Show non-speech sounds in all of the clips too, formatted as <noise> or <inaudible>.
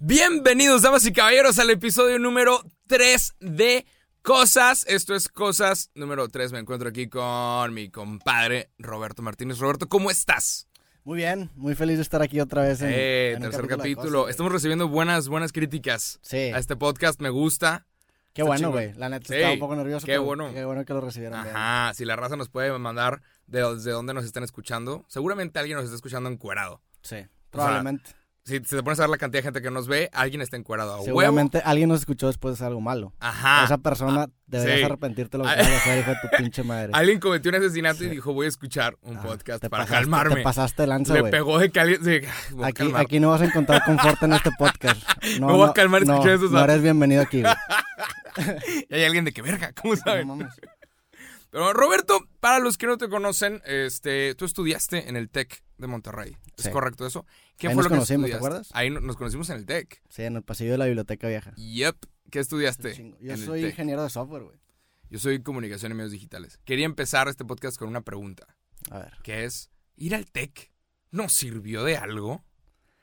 Bienvenidos, damas y caballeros, al episodio número 3 de Cosas. Esto es Cosas número 3. Me encuentro aquí con mi compadre Roberto Martínez. Roberto, ¿cómo estás? Muy bien, muy feliz de estar aquí otra vez. En, eh, en tercer de capítulo. Cosas, Estamos recibiendo buenas, buenas críticas Sí. a este podcast. Me gusta. Qué está bueno, güey. La neta Sí, estaba un poco nervioso. qué pero bueno. Qué bueno que lo recibieron bien. Ajá. Si la raza nos puede mandar de desde dónde nos están escuchando, seguramente alguien nos está escuchando encuerado. Sí, probablemente. Si te pones a ver la cantidad de gente que nos ve, alguien está encuerado. A huevo. Seguramente alguien nos escuchó después de hacer algo malo. Ajá. Esa persona deberías sí. arrepentirte lo que Ah. acabas de hacer, <laughs> hijo de tu pinche madre. Alguien cometió un asesinato y dijo, voy a escuchar un Ah, podcast para pasaste- calmarme. Te pasaste lanza, Le güey. pegó de que alguien... sí, a Aquí, aquí no vas a encontrar confort en este podcast. <laughs> No, Me voy a no, calmar no, escuchando esos No eres bienvenido aquí, güey. <laughs> Y hay alguien de que verga, ¿cómo No saben? mames. Pero Roberto, para los que no te conocen, este, tú estudiaste en el TEC de Monterrey. ¿Es Sí. correcto eso? ¿Qué Ahí fue nos lo que conocimos, ¿te estudiaste? acuerdas? Ahí no- nos conocimos en el TEC. Sí, en el pasillo de la biblioteca vieja. Yep. ¿Qué estudiaste? Chingo. Yo en el soy TEC? ingeniero de software, güey. Yo soy comunicación y medios digitales. Quería empezar este podcast con una pregunta, A ver. que es, ¿ir al TEC nos sirvió de algo?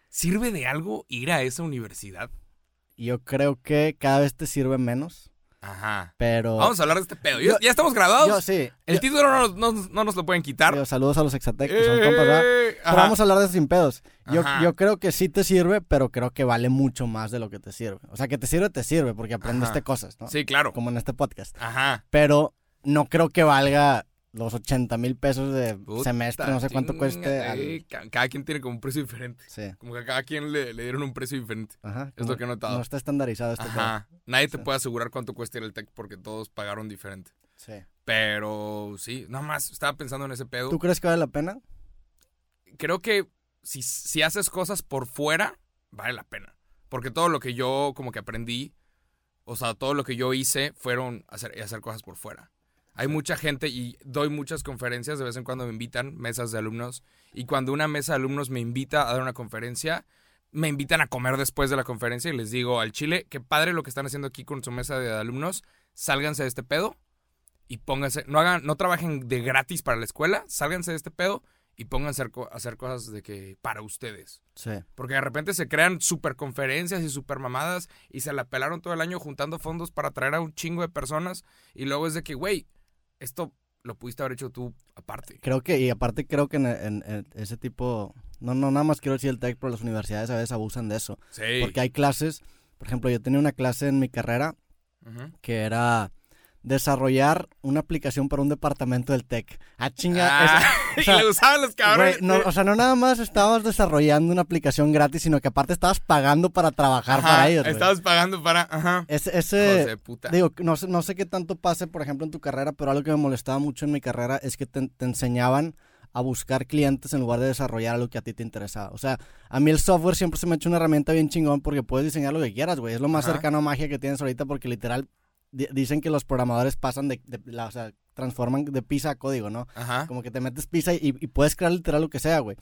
¿Sirve de algo ir a esa universidad? Yo creo que cada vez te sirve menos, Ajá. pero... Vamos a hablar de este pedo. ¿Ya, Yo- ya estamos grabados? Yo sí. El Yo- título no, nos- no- no nos lo pueden quitar. Digo, saludos a los Exatec, que son compas, ¿verdad? Eh, Pero vamos a hablar de eso sin pedos. Yo, Ajá. yo creo que sí te sirve, pero creo que vale mucho más de lo que te sirve. O sea, que te sirve, te sirve, porque aprendiste Ajá. cosas, ¿no? Sí, claro. Como en este podcast. Ajá. Pero no creo que valga los 80 mil pesos de Puta semestre, no sé cuánto cueste. al- ca- Cada quien tiene como un precio diferente. Sí, Como que a cada quien le, le dieron un precio diferente. ajá. Es lo que he notado. No está estandarizado este Ajá. Nadie te Sí. puede asegurar cuánto cuesta ir al TEC porque todos pagaron diferente. Sí. Pero sí, nada más estaba pensando en ese pedo. ¿Tú crees que vale la pena? Creo que si, si haces cosas por fuera, vale la pena. Porque todo lo que yo como que aprendí, o sea, todo lo que yo hice fueron hacer, hacer cosas por fuera. Hay mucha gente y doy muchas conferencias, de vez en cuando me invitan, mesas de alumnos, y cuando una mesa de alumnos me invita a dar una conferencia, me invitan a comer después de la conferencia y les digo al Chile, qué padre lo que están haciendo aquí con su mesa de alumnos, sálganse de este pedo y pónganse, no hagan, no trabajen de gratis para la escuela, sálganse de este pedo y pónganse a hacer co- a hacer cosas de que para ustedes. Sí. Porque de repente se crean super conferencias y super mamadas y se la pelaron todo el año juntando fondos para traer a un chingo de personas y luego es de que, güey, esto lo pudiste haber hecho tú aparte. Creo que, y aparte creo que en, en- en ese tipo, no, no, nada más quiero decir el tech, pero las universidades a veces abusan de eso. Sí. Porque hay clases, por ejemplo, yo tenía una clase en mi carrera que era desarrollar una aplicación para un departamento del tech. Ah, chinga. Ah, esa- <laughs> o <laughs> sea, y le usaban los cabrones. no, o sea, no nada más estabas desarrollando una aplicación gratis, sino que aparte estabas pagando para trabajar Ajá, para ellos. Estabas pagando para. Ajá. Ese, ese puta. digo, no, sé- no sé qué tanto pase, por ejemplo, en tu carrera, pero algo que me molestaba mucho en mi carrera es que te, te enseñaban a buscar clientes en lugar de desarrollar algo que a ti te interesaba. O sea, a mí el software siempre se me ha hecho una herramienta bien chingón porque puedes diseñar lo que quieras, güey. Es lo más Ajá. cercano a magia que tienes ahorita porque literal dicen que los programadores pasan de, de- la- o sea, transforman de pizza a código, ¿no? Ajá. Como que te metes pizza y, y puedes crear literal lo que sea, güey.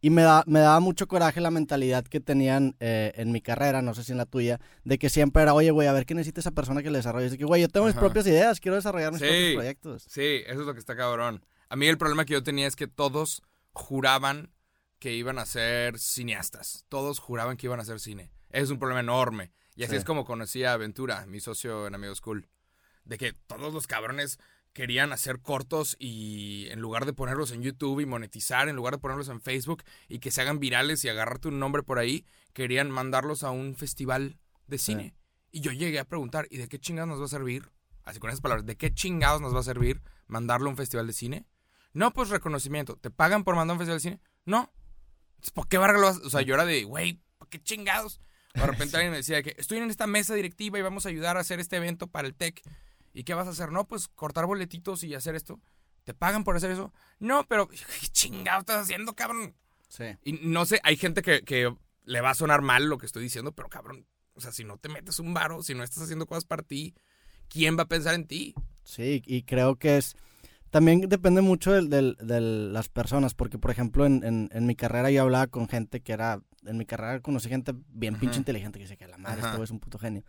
Y me, da, me daba mucho coraje la mentalidad que tenían eh, en mi carrera, no sé si en la tuya, de que siempre era, oye, güey, a ver qué necesita esa persona que le desarrolle. Es que, güey, yo tengo mis Ajá. propias ideas, quiero desarrollar mis Sí. propios proyectos. Sí, eso es lo que está cabrón. A mí el problema que yo tenía es que todos juraban que iban a ser cineastas. Todos juraban que iban a hacer cine. Es un problema enorme. Y así Sí. es como conocí a Aventura, mi socio en Amigos School. De que todos los cabrones querían hacer cortos y en lugar de ponerlos en YouTube y monetizar, en lugar de ponerlos en Facebook y que se hagan virales y agarrarte un nombre por ahí, querían mandarlos a un festival de cine. Y yo llegué a preguntar, ¿y de qué chingados nos va a servir? Así con esas palabras, ¿de qué chingados nos va a servir mandarlo a un festival de cine? No, pues reconocimiento. ¿Te pagan por mandar a un festival de cine? No. ¿Por qué verga lo vas? O sea, yo era de, güey, ¿por qué chingados? De <laughs> repente alguien me decía que estoy en esta mesa directiva y vamos a ayudar a hacer este evento para el TEC. ¿Y qué vas a hacer? No, pues cortar boletitos y hacer esto. ¿Te pagan por hacer eso? No, pero <laughs> ¿qué chingado estás haciendo, cabrón? Sí. Y no sé, hay gente que, que le va a sonar mal lo que estoy diciendo, pero cabrón, o sea, si no te metes un varo, si no estás haciendo cosas para ti, ¿quién va a pensar en ti? Sí, y creo que es... También depende mucho del- del- de, las personas, porque por ejemplo en, en- en mi carrera yo hablaba con gente que era, en mi carrera conocí gente bien Ajá. pinche inteligente que dice que la madre, Ajá. este güey es un puto genio.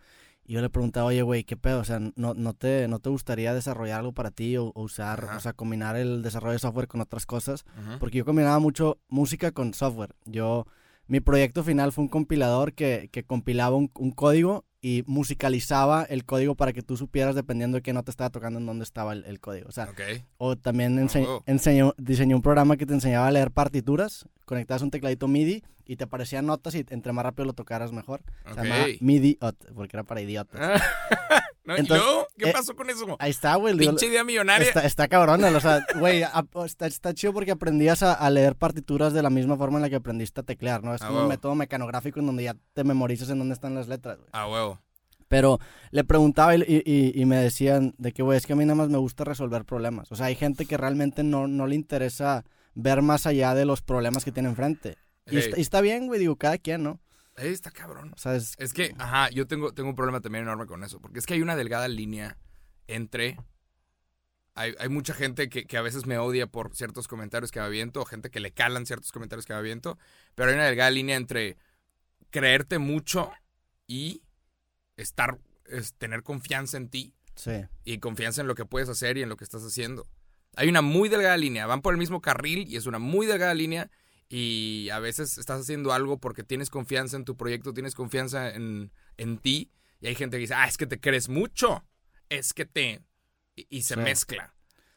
Y yo le preguntaba, oye, güey, ¿qué pedo? O sea, ¿no, no, te, ¿no te gustaría desarrollar algo para ti o, o usar, Ajá. o sea, combinar el desarrollo de software con otras cosas? Ujú. Porque yo combinaba mucho música con software. Yo Mi proyecto final fue un compilador que, que compilaba un, un código y musicalizaba el código para que tú supieras dependiendo de qué nota estaba tocando en dónde estaba el, el código. O sea, Ok. o también ense- Oh. enseñó, diseñó un programa que te enseñaba a leer partituras, conectabas un tecladito MIDI y te aparecían notas y entre más rápido lo tocaras mejor. Se llamaba Ok. MIDI, porque era para idiotas. <laughs> No, ¿Y luego? ¿Qué eh, pasó con eso? Ahí está, güey. Pinche idea millonaria. Está, está cabrón, o sea, güey, está, está chido porque aprendías a, a leer partituras de la misma forma en la que aprendiste a teclear, ¿no? Es Ah, como un método mecanográfico en donde ya te memorizas en dónde están las letras, güey. A huevo. Pero le preguntaba y, y- y me decían de que, güey, es que a mí nada más me gusta resolver problemas. O sea, hay gente que realmente no, no le interesa ver más allá de los problemas que tiene enfrente. Y, está, y está bien, güey, digo, cada quien, ¿no? está cabrón. O sea, es... Es que, ajá, yo tengo, tengo un problema también enorme con eso. Porque es que hay una delgada línea entre. Hay, hay mucha gente que, que a veces me odia por ciertos comentarios que me aviento, o gente que le calan ciertos comentarios que me aviento. Pero hay una delgada línea entre creerte mucho y estar. es tener confianza en ti Sí, y confianza en lo que puedes hacer y en lo que estás haciendo. Hay una muy delgada línea, van por el mismo carril y es una muy delgada línea y a veces estás haciendo algo porque tienes confianza en tu proyecto, tienes confianza en, en ti y hay gente que dice, ah, es que te crees mucho, es que te... y, y se Sí. mezcla.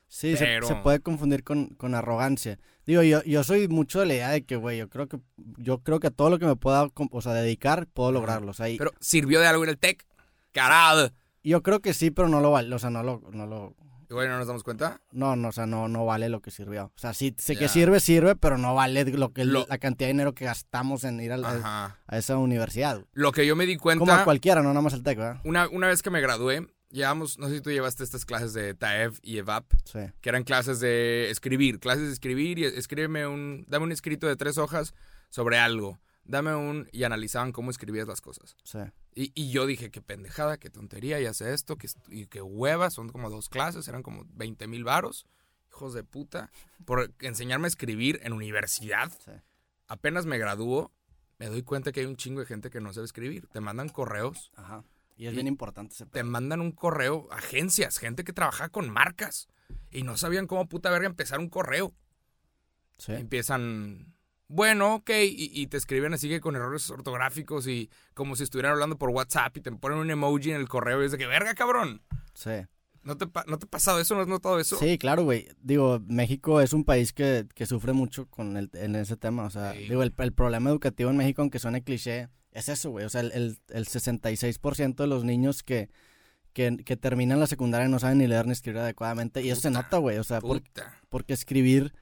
sí, se- Pero- se, puede confundir con, con arrogancia. Digo, yo, yo soy mucho de la idea de que, güey, yo creo que yo creo que a todo lo que me pueda, o sea, dedicar, puedo lograrlo. O sea, y- Pero sirvió de algo en el tech, carajo. yo creo que sí, pero no lo o sea, no lo, no lo, Y bueno, ¿no nos damos cuenta? no, no, o sea, no, no vale lo que sirvió. O sea, sí, sé que sirve, sirve, pero no vale lo que Lo- la cantidad de dinero que gastamos en ir a, la- a esa universidad. güey. Lo que yo me di Como a cuenta, cualquiera, no nada más el TEC, ¿verdad? una, una vez que me gradué, llevamos, no sé si tú llevaste estas clases de TAEV y EVAP, Sí, que eran clases de escribir, clases de escribir y escríbeme un, dame un escrito de tres hojas sobre algo, dame un, y analizaban cómo escribías las cosas. sí. Y, y yo dije, qué pendejada, qué tontería, y hace esto, que, y qué hueva, son como dos clases, eran como 20 mil varos, hijos de puta, por enseñarme a escribir en universidad. Sí. Apenas me graduó, me doy cuenta que hay un chingo de gente que no sabe escribir. Te mandan correos, Ajá. Y es Y- bien importante ese te mandan un correo, agencias, gente que trabaja con marcas, y no sabían cómo puta verga empezar un correo. Sí. Empiezan, bueno, ok, y, y te escriben así que con errores ortográficos y como si estuvieran hablando por WhatsApp y te ponen un emoji en el correo y es de que, verga, cabrón. Sí. ¿No te, ¿No te ha pasado eso? ¿No has notado eso? Sí, claro, güey. Digo, México es un país que, que sufre mucho con el, en ese tema. O sea, Sí. digo, el, el problema educativo en México, aunque suene cliché, es eso, güey. O sea, el, el, el 66% de los niños que, que, que terminan la secundaria no saben ni leer ni escribir adecuadamente. Y eso se nota, güey. O sea, por- porque escribir...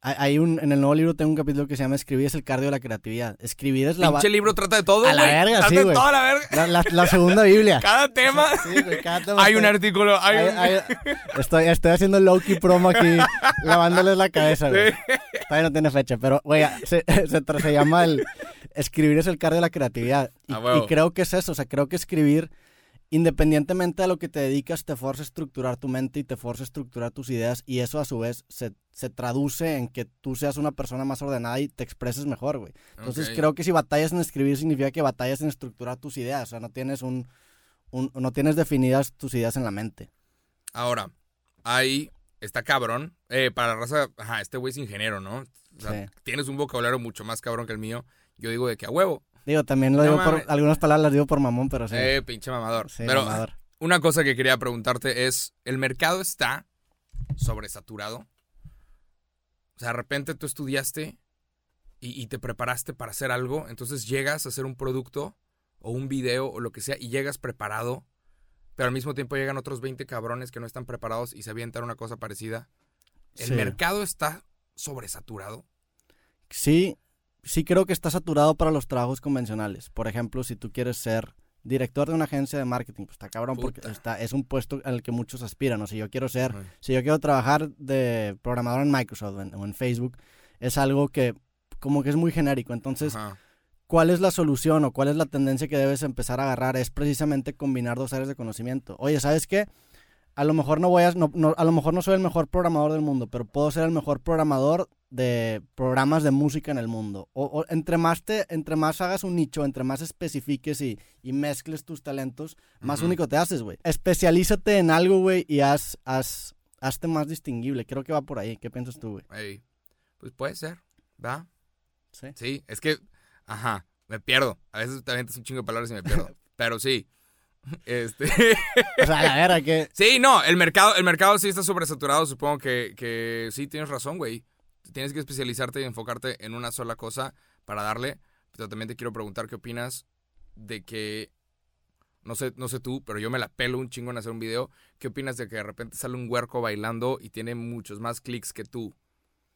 Hay, hay un, en el nuevo libro tengo un capítulo que se llama Escribir es el cardio de la creatividad. Escribir es la... Pinche libro trata de todo, A la verga, Trata sí, de güey. toda la verga. La, la- la segunda Biblia. <laughs> Cada tema Sí, güey, cada tema hay un artículo, hay un... Ay, ay, estoy, estoy haciendo low-key promo aquí, <laughs> lavándoles la cabeza, güey. Sí. Todavía no tiene fecha, pero, güey, se, <laughs> se, se llama el... Escribir es el cardio de la creatividad. Y, y creo que es eso, o sea, creo que escribir, independientemente de lo que te dedicas, te forza a estructurar tu mente y te forza a estructurar tus ideas y eso a su vez se, se traduce en que tú seas una persona más ordenada y te expreses mejor, güey. Entonces creo que si batallas en escribir significa que batallas en estructurar tus ideas, o sea, no tienes un... un- no tienes definidas tus ideas en la mente. Ahora, ahí está cabrón. Eh, para la raza, ajá, este güey es ingeniero, ¿no? O sea, Sí. tienes un vocabulario mucho más cabrón que el mío. Yo digo de que a huevo. Digo, también lo No digo por algunas palabras las digo por mamón, pero sí. Eh, pinche mamador. sí, Pero mamador. <laughs> una cosa que quería preguntarte es, ¿el mercado está sobresaturado? O sea, de repente tú estudiaste y, y te preparaste para hacer algo, entonces llegas a hacer un producto o un video o lo que sea y llegas preparado, pero al mismo tiempo llegan otros 20 cabrones que no están preparados y se avientan una cosa parecida. ¿El Sí. mercado está sobresaturado? Sí, sí creo que está saturado para los trabajos convencionales. Por ejemplo, si tú quieres ser director de una agencia de marketing, pues está cabrón porque está, es un puesto al que muchos aspiran. O si yo quiero ser, si yo quiero trabajar de programador en Microsoft o en, o en Facebook, es algo que como que es muy genérico. Entonces. ¿cuál es la solución o cuál es la tendencia que debes empezar a agarrar? Es precisamente combinar dos áreas de conocimiento. Oye, ¿sabes qué? A lo mejor no voy a, no- no- a lo mejor no soy el mejor programador del mundo, pero puedo ser el mejor programador de programas de música en el mundo. O, o entre más te, entre más hagas un nicho, entre más especifiques y, y mezcles tus talentos, más Ujú. único te haces, güey. Especialízate en algo, güey, y haz, haz, hazte más distinguible. Creo que va por ahí. ¿Qué piensas tú, güey? Ey, Pues puede ser, ¿va? Sí. Sí, es que Ajá, me pierdo. A veces también es un chingo de palabras y me pierdo. <laughs> Pero sí. Este. O sea, la verdad que... sí, no, el mercado, el mercado sí está sobresaturado. Supongo que, que sí tienes razón, güey. Tienes que especializarte y enfocarte en una sola cosa para darle. Pero también te quiero preguntar qué opinas de que. No sé, no sé tú, pero yo me la pelo un chingo en hacer un video. ¿Qué opinas de que de repente sale un huerco bailando y tiene muchos más clics que tú?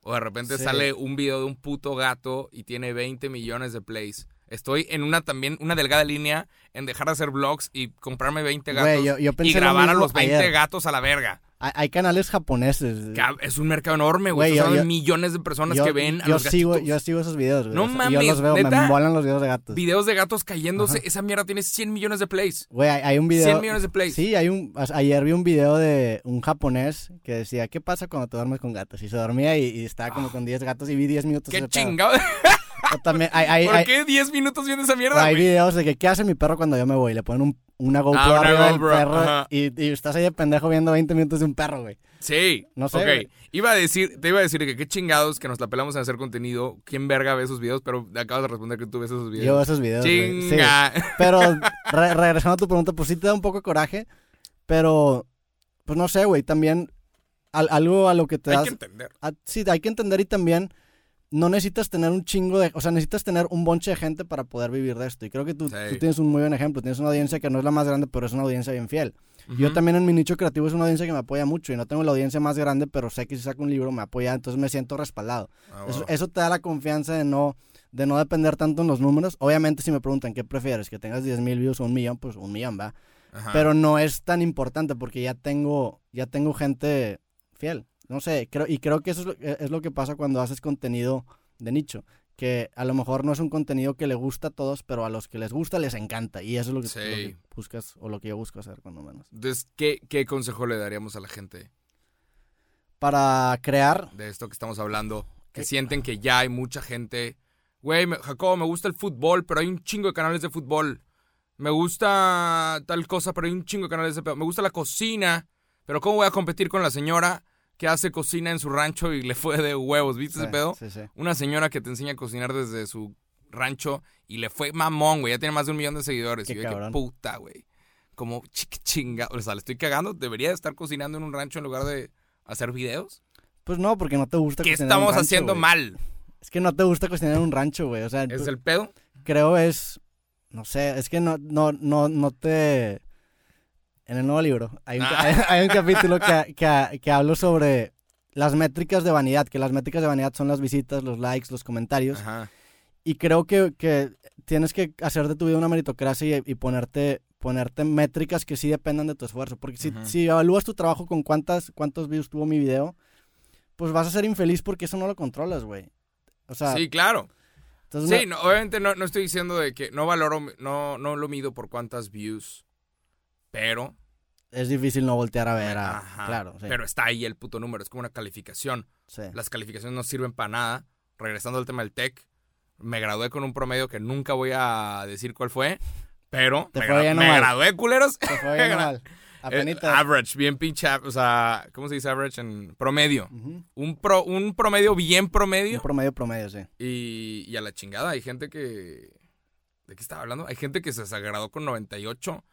O de repente Sí. sale un video de un puto gato y tiene 20 millones de plays. Estoy en una también, una delgada línea en dejar de hacer vlogs y comprarme 20 gatos Güey, yo- yo y pensé lo grabar a mismo los 20 ayer. gatos a la verga. Hay, hay canales japoneses. Cab- Es un mercado enorme, güey. Güey, Estás yo- millones de personas que ven a yo los sigo, gatitos. yo sigo esos videos, güey. No O sea, mames, Yo los veo, ¿neta? me molan los videos de gatos. Videos de gatos cayéndose. Esa mierda tiene 100 millones de plays. Güey, hay, hay un video... 100 millones de plays. Sí, hay un... a- Ayer vi un video de un japonés que decía, ¿qué pasa cuando te duermes con gatos? Y se dormía y, y estaba como con 10 gatos y vi 10 minutos. Ah. Qué ese pedo. chingado. <laughs> También hay, hay, ¿Por hay- qué 10 minutos viendo esa mierda, hay güey? videos de que, ¿qué hace mi perro cuando yo me voy? Le ponen un- una GoPro Ah, una arriba del perro y, y estás ahí de pendejo viendo 20 minutos de un perro, güey. Sí. No sé, Ok. güey. Iba a decir, te iba a decir que qué chingados que nos la pelamos en hacer contenido. ¿Quién verga ve esos videos? Pero acabas de responder que tú ves esos videos. Yo veo esos videos, güey. Sí. Chinga. Pero <laughs> re- regresando a tu pregunta, pues sí te da un poco de coraje, pero pues no sé, güey, también al- algo a lo que te Hay das... que entender. a- sí, hay que entender y también no necesitas tener un chingo de... O sea, necesitas tener un bonche de gente para poder vivir de esto. Y creo que tú, Sí. tú tienes un muy buen ejemplo. Tienes una audiencia que no es la más grande, pero es una audiencia bien fiel. Yo también en mi nicho creativo es una audiencia que me apoya mucho y no tengo la audiencia más grande, pero sé que si saco un libro me apoya, entonces me siento respaldado. Ah, Eso, eso te da la confianza de no, de no depender tanto en los números. Obviamente si me preguntan qué prefieres, que tengas 10 mil views o un millón, pues un millón va. Ajá. Pero no es tan importante porque ya tengo, ya tengo gente fiel. No sé, creo, y creo que eso es lo, es lo que pasa cuando haces contenido de nicho. Que a lo mejor no es un contenido que le gusta a todos, pero a los que les gusta les encanta. Y eso es lo que, Sí. lo que buscas, o lo que yo busco hacer, cuando menos. Entonces, ¿qué, ¿qué consejo le daríamos a la gente Para crear, de esto que estamos hablando? Que Eh, sienten que ya hay mucha gente. Güey, me- Jacobo, me gusta el fútbol, pero hay un chingo de canales de fútbol. Me gusta tal cosa, pero hay un chingo de canales de. Me gusta la cocina, pero ¿cómo voy a competir con la señora que hace cocina en su rancho y le fue de huevos? ¿Viste ese pedo? Sí, sí. Una señora que te enseña a cocinar desde su rancho y le fue mamón, güey. Ya tiene más de un millón de seguidores. Qué y yo, qué cabrón. puta, güey. Como <laughs> chinga. O sea, le estoy cagando. ¿Debería de estar cocinando en un rancho en lugar de hacer videos? Pues no, porque no te gusta ¿Qué cocinar en un estamos rancho, haciendo mal? Es que no te gusta cocinar en un rancho, güey. O sea, ¿Es tú- el pedo? creo es, no sé, es que no, no, no, no te... En el nuevo libro hay un, Ah. hay, <laughs> hay un capítulo que, <laughs> que, que hablo sobre las métricas de vanidad, que las métricas de vanidad son las visitas, los likes, los comentarios. Ajá. Y creo que, que tienes que hacer de tu vida una meritocracia y, y ponerte, ponerte métricas que sí dependan de tu esfuerzo. Porque si, si evalúas tu trabajo con cuántas, cuántos views tuvo mi video, pues vas a ser infeliz porque eso no lo controlas, güey. O sea, Sí, claro. entonces Sí, no, obviamente no, no estoy diciendo de que no valoro, no, no lo mido por cuántas views, pero... es difícil no voltear a ver a... Ajá. Claro, sí. Pero está ahí el puto número, es como una calificación. sí. Las calificaciones no sirven para nada. Regresando al tema del tech, me gradué con un promedio que nunca voy a decir cuál fue, pero Te me, fue gra- me mal. gradué, culeros. Se fue bien mal. <laughs> Eh, Apenitas. average, bien pinche, o sea, ¿cómo se dice average en promedio? Un, pro, un promedio bien Un promedio promedio, promedio, sí. y, y a la chingada. Hay gente que... ¿De qué estaba hablando? Hay gente que se graduó con 98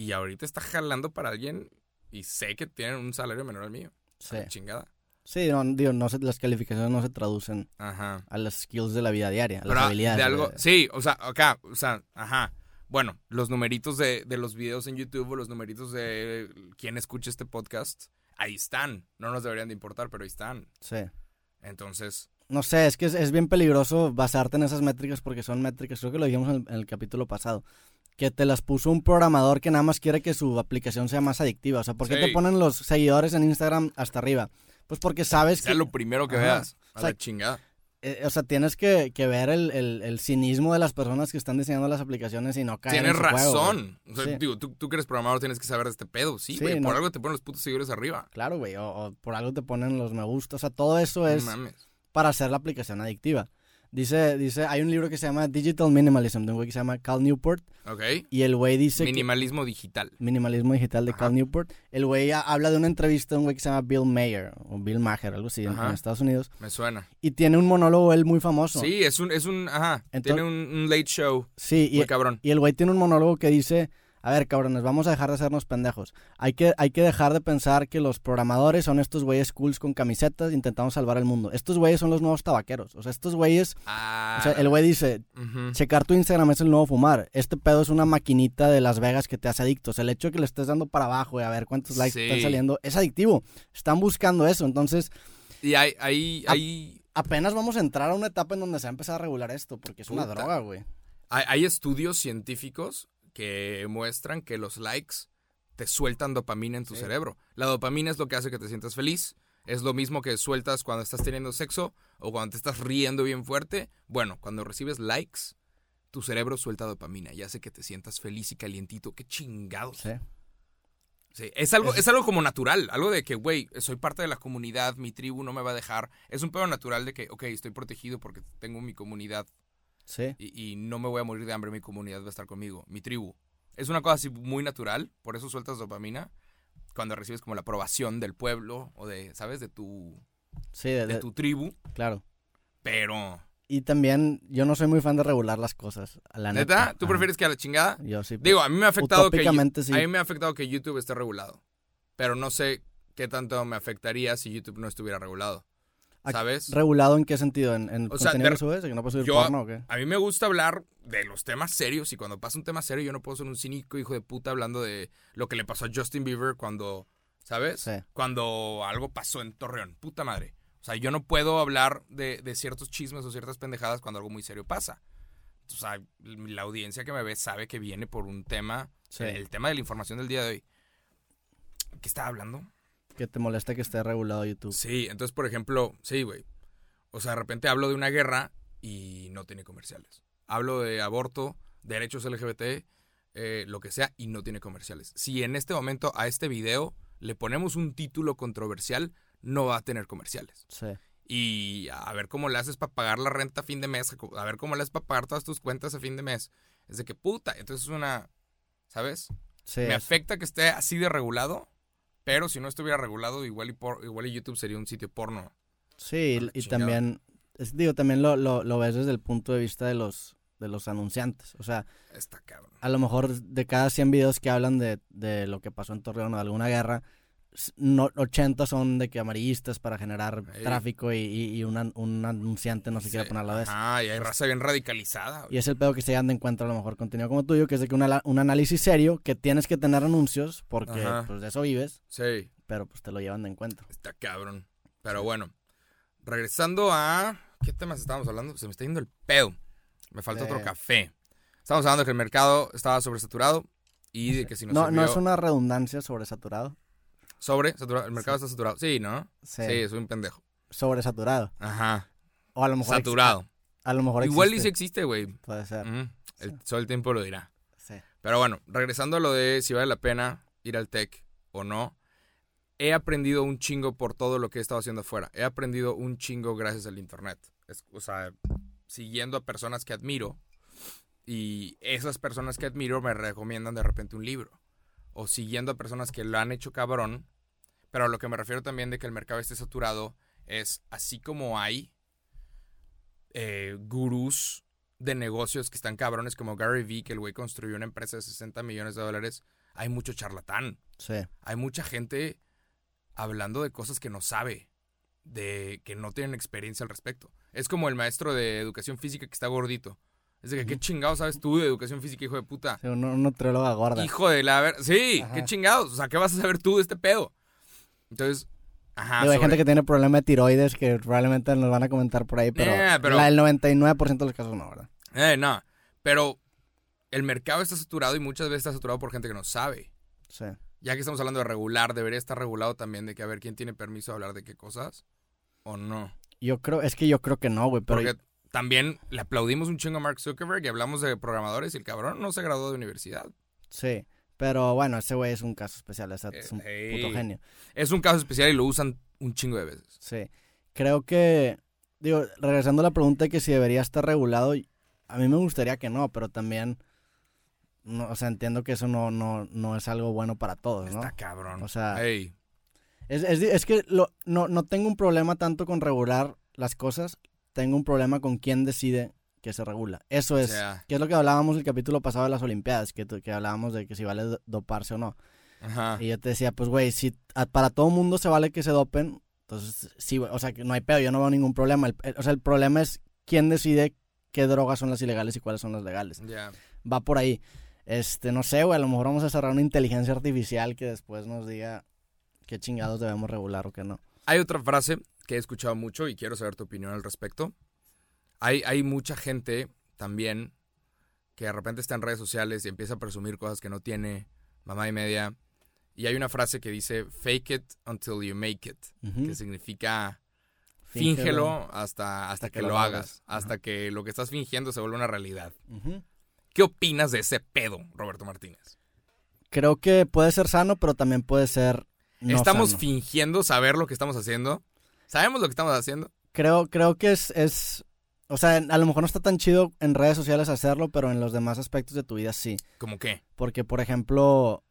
y ahorita está jalando para alguien y sé que tienen un salario menor al mío. Sí, A la chingada. sí no, digo, no se- las calificaciones no se traducen Ajá. a las skills de la vida diaria, a las Pero habilidades. de algo, sí, o sea, acá, o sea, ajá. Bueno, los numeritos de, de los videos en YouTube o los numeritos de quien escucha este podcast, ahí están. No nos deberían de importar, pero ahí están. Sí. Entonces, No sé, es que es, es bien peligroso basarte en esas métricas porque son métricas, creo que lo dijimos en el, en el capítulo pasado, que te las puso un programador que nada más quiere que su aplicación sea más adictiva. O sea, ¿por qué Sí. te ponen los seguidores en Instagram hasta arriba? Pues porque sabes sea que... lo primero que Ajá. veas. A O sea, la chingada. eh, o sea, tienes que, que ver el, el- el cinismo de las personas que están diseñando las aplicaciones y no caer Tienes en su juego, güey. razón. o sea, Sí. digo, tú, tú que eres programador tienes que saber de este pedo. Sí, Sí, güey. no. Por algo te ponen los putos seguidores arriba. Claro, güey, o, o por algo te ponen los me gusta, o sea, todo eso es No mames. para hacer la aplicación adictiva. Dice, dice, hay un libro que se llama Digital Minimalism, de un güey que se llama Cal Newport. Ok. Y el güey dice que- Minimalismo digital. Minimalismo digital de Ajá. Cal Newport. El güey ha- habla de una entrevista de un güey que se llama Bill Mayer, o Bill Maher, algo así, en, Estados Unidos. Me suena. Y tiene un monólogo él muy famoso. Sí, es un, es un, ajá. Entonces- tiene un, un late show. Sí, y, Muy cabrón. y el güey tiene un monólogo que dice, a ver, cabrones, vamos a dejar de hacernos pendejos. Hay que, hay que dejar de pensar que los programadores son estos güeyes cools con camisetas intentando salvar el mundo. Estos güeyes son los nuevos tabaqueros. O sea, estos güeyes, Ah. o sea, el güey dice, checar tu Instagram es el nuevo fumar. Este pedo es una maquinita de Las Vegas que te hace adictos. El hecho de que le estés dando para abajo y a ver cuántos likes Sí. están saliendo es adictivo. Están buscando eso. Entonces, Y hay, hay, Ah. hay, apenas vamos a entrar a una etapa en donde se va a empezar a regular esto, porque es una droga, güey. hay estudios científicos que muestran que los likes te sueltan dopamina en tu Sí. cerebro. La dopamina es lo que hace que te sientas feliz. Es lo mismo que sueltas cuando estás teniendo sexo o cuando te estás riendo bien fuerte. Bueno, cuando recibes likes, tu cerebro suelta dopamina y hace que te sientas feliz y calientito. Qué chingados. Sí. Sí, es algo, Es- es algo como natural, algo de que, güey, soy parte de la comunidad, mi tribu no me va a dejar. Es un pedo natural de que, ok, estoy protegido porque tengo mi comunidad Sí. y, y no me voy a morir de hambre, mi comunidad va a estar conmigo, mi tribu. Es una cosa así muy natural, por eso sueltas dopamina cuando recibes como la aprobación del pueblo o de, ¿sabes? De tu, Sí, de- de de- tu tribu, claro. pero... Y también, yo no soy muy fan de regular las cosas. La ¿Neta? neta. ¿Tú Ajá. prefieres que a la chingada? Yo sí. Digo, a mí me ha afectado que... Sí. A mí me ha afectado que YouTube esté regulado, pero no sé qué tanto me afectaría si YouTube no estuviera regulado, ¿A- ¿sabes? ¿Regulado en qué sentido? ¿En, en O sea, de- que subes? ¿Que no puedes subir yo- porno o qué? A mí me gusta hablar de los temas serios y cuando pasa un tema serio yo no puedo ser un cínico hijo de puta hablando de lo que le pasó a Justin Bieber cuando, ¿sabes? Sí. Cuando algo pasó en Torreón, puta madre. O sea, yo no puedo hablar de, de ciertos chismes o ciertas pendejadas cuando algo muy serio pasa. O sea, la audiencia que me ve sabe que viene por un tema, Sí. el tema de la información del día de hoy. ¿Qué estaba hablando? Que te molesta que esté regulado YouTube. Sí, entonces, por ejemplo, sí, güey. O sea, de repente hablo de una guerra y no tiene comerciales. Hablo de aborto, derechos LGBT, eh, lo que sea, y no tiene comerciales. Si en este momento a este video le ponemos un título controversial, no va a tener comerciales. Sí. Y a ver cómo le haces para pagar la renta a fin de mes, a ver cómo le haces para pagar todas tus cuentas a fin de mes. Es de que puta, entonces es una, ¿sabes? Sí. Me es- afecta que esté así de regulado, pero si no estuviera regulado, igual y, por, igual y YouTube sería un sitio porno. Sí, a la y también, es- digo, también lo, lo, lo ves desde el punto de vista de los, de los anunciantes. O sea, Está cabrón. a lo mejor de cada 100 videos que hablan de, de lo que pasó en Torreón o de alguna guerra, no, 80 son de que amarillistas para generar Ey. tráfico y, y- y un, an- un anunciante no se quiere poner a la vez. Ajá, y hay raza bien radicalizada. güey. Y es el pedo que se dan de encuentro a lo mejor contenido como tuyo, que es de que un, análisis serio, que tienes que tener anuncios, porque Ajá. pues de eso vives, Sí, pero pues te lo llevan de encuentro. está cabrón. Pero bueno, regresando a... ¿Qué temas estábamos hablando? Se me está yendo el pedo. Me falta Eh. otro café. Estamos hablando de que el mercado estaba sobresaturado y de que si nos No, no sirvió- es una redundancia sobresaturado. Sobre, saturado. El mercado está saturado. Sí, ¿no? Sí. Sí, soy un pendejo. Sobresaturado. Ajá. O a lo mejor. Saturado. A lo mejor Igual y existe. güey. Puede ser. Ujú. El, Sí. Solo el tiempo lo dirá. Sí. Pero bueno, regresando a lo de si vale la pena ir al tech o no, he aprendido un chingo por todo lo que he estado haciendo afuera. He aprendido un chingo gracias al internet. Es- o sea, siguiendo a personas que admiro y esas personas que admiro me recomiendan de repente un libro. O siguiendo a personas que lo han hecho cabrón. Pero a lo que me refiero también de que el mercado esté saturado es así como hay eh, gurús de negocios que están cabrones como Gary Vee, que el güey construyó una empresa de 60 millones de dólares, hay mucho charlatán. Sí. Hay mucha gente hablando de cosas que no sabe, de que no tienen experiencia al respecto. Es como el maestro de educación física que está gordito. Es de que, ¿qué chingados sabes tú de educación física, hijo de puta? Sí, una, una gorda. Hijo de la ver... Sí, Ajá. qué chingados. O sea, ¿qué vas a saber tú de este pedo? Entonces, ajá. Digo, hay sobre- gente que tiene problema de tiroides que probablemente nos van a comentar por ahí, pero, Eh, pero- la- el 99% de los casos no, ¿verdad? Eh, no. Pero el mercado está saturado y muchas veces está saturado por gente que no sabe. Sí. Ya que estamos hablando de regular, debería estar regulado también de que a ver quién tiene permiso de hablar de qué cosas o no. Yo creo, es que yo creo que no, güey, pero Porque también le aplaudimos un chingo a Mark Zuckerberg y hablamos de programadores y el cabrón no se graduó de universidad. sí. Pero bueno, ese güey es un caso especial, es, es un Eh, puto genio. Es un caso especial y lo usan un chingo de veces. Sí. Creo que digo, regresando a la pregunta de que si debería estar regulado, a mí me gustaría que no, pero también, no, o sea, entiendo que eso no, no, no es algo bueno para todos, ¿no? Está cabrón. O sea, Es, es, es que lo- no, no tengo un problema tanto con regular las cosas, tengo un problema con quién decide que se regula. Eso es, que es lo que hablábamos el capítulo pasado de las Olimpiadas, que, hablábamos de que si vale do- doparse o no. ajá. Y yo te decía, pues güey, si a- para todo mundo se vale que se dopen, entonces sí, güey, o sea, que no hay pedo, yo no veo ningún problema. El- el- o sea, el problema es quién decide qué drogas son las ilegales y cuáles son las legales. Ya. Va por ahí. Este, no sé, güey, a lo mejor vamos a cerrar una inteligencia artificial que después nos diga qué chingados debemos regular o qué no. Hay otra frase que he escuchado mucho y quiero saber tu opinión al respecto. Hay, hay mucha gente también que de repente está en redes sociales y empieza a presumir cosas que no tiene, mamá y media. Y hay una frase que dice, fake it until you make it, que significa Fíngelo. fíngelo hasta, hasta, que, lo hagas, hasta que lo que estás fingiendo se vuelva una realidad. ¿Qué opinas de ese pedo, Roberto Martínez? Creo que puede ser sano, pero también puede ser no ¿Estamos sano. fingiendo saber lo que estamos haciendo? ¿Sabemos lo que estamos haciendo? Creo, creo que es, es, o sea, a lo mejor no está tan chido en redes sociales hacerlo, pero en los demás aspectos de tu vida sí. ¿Cómo qué? Porque, por ejemplo,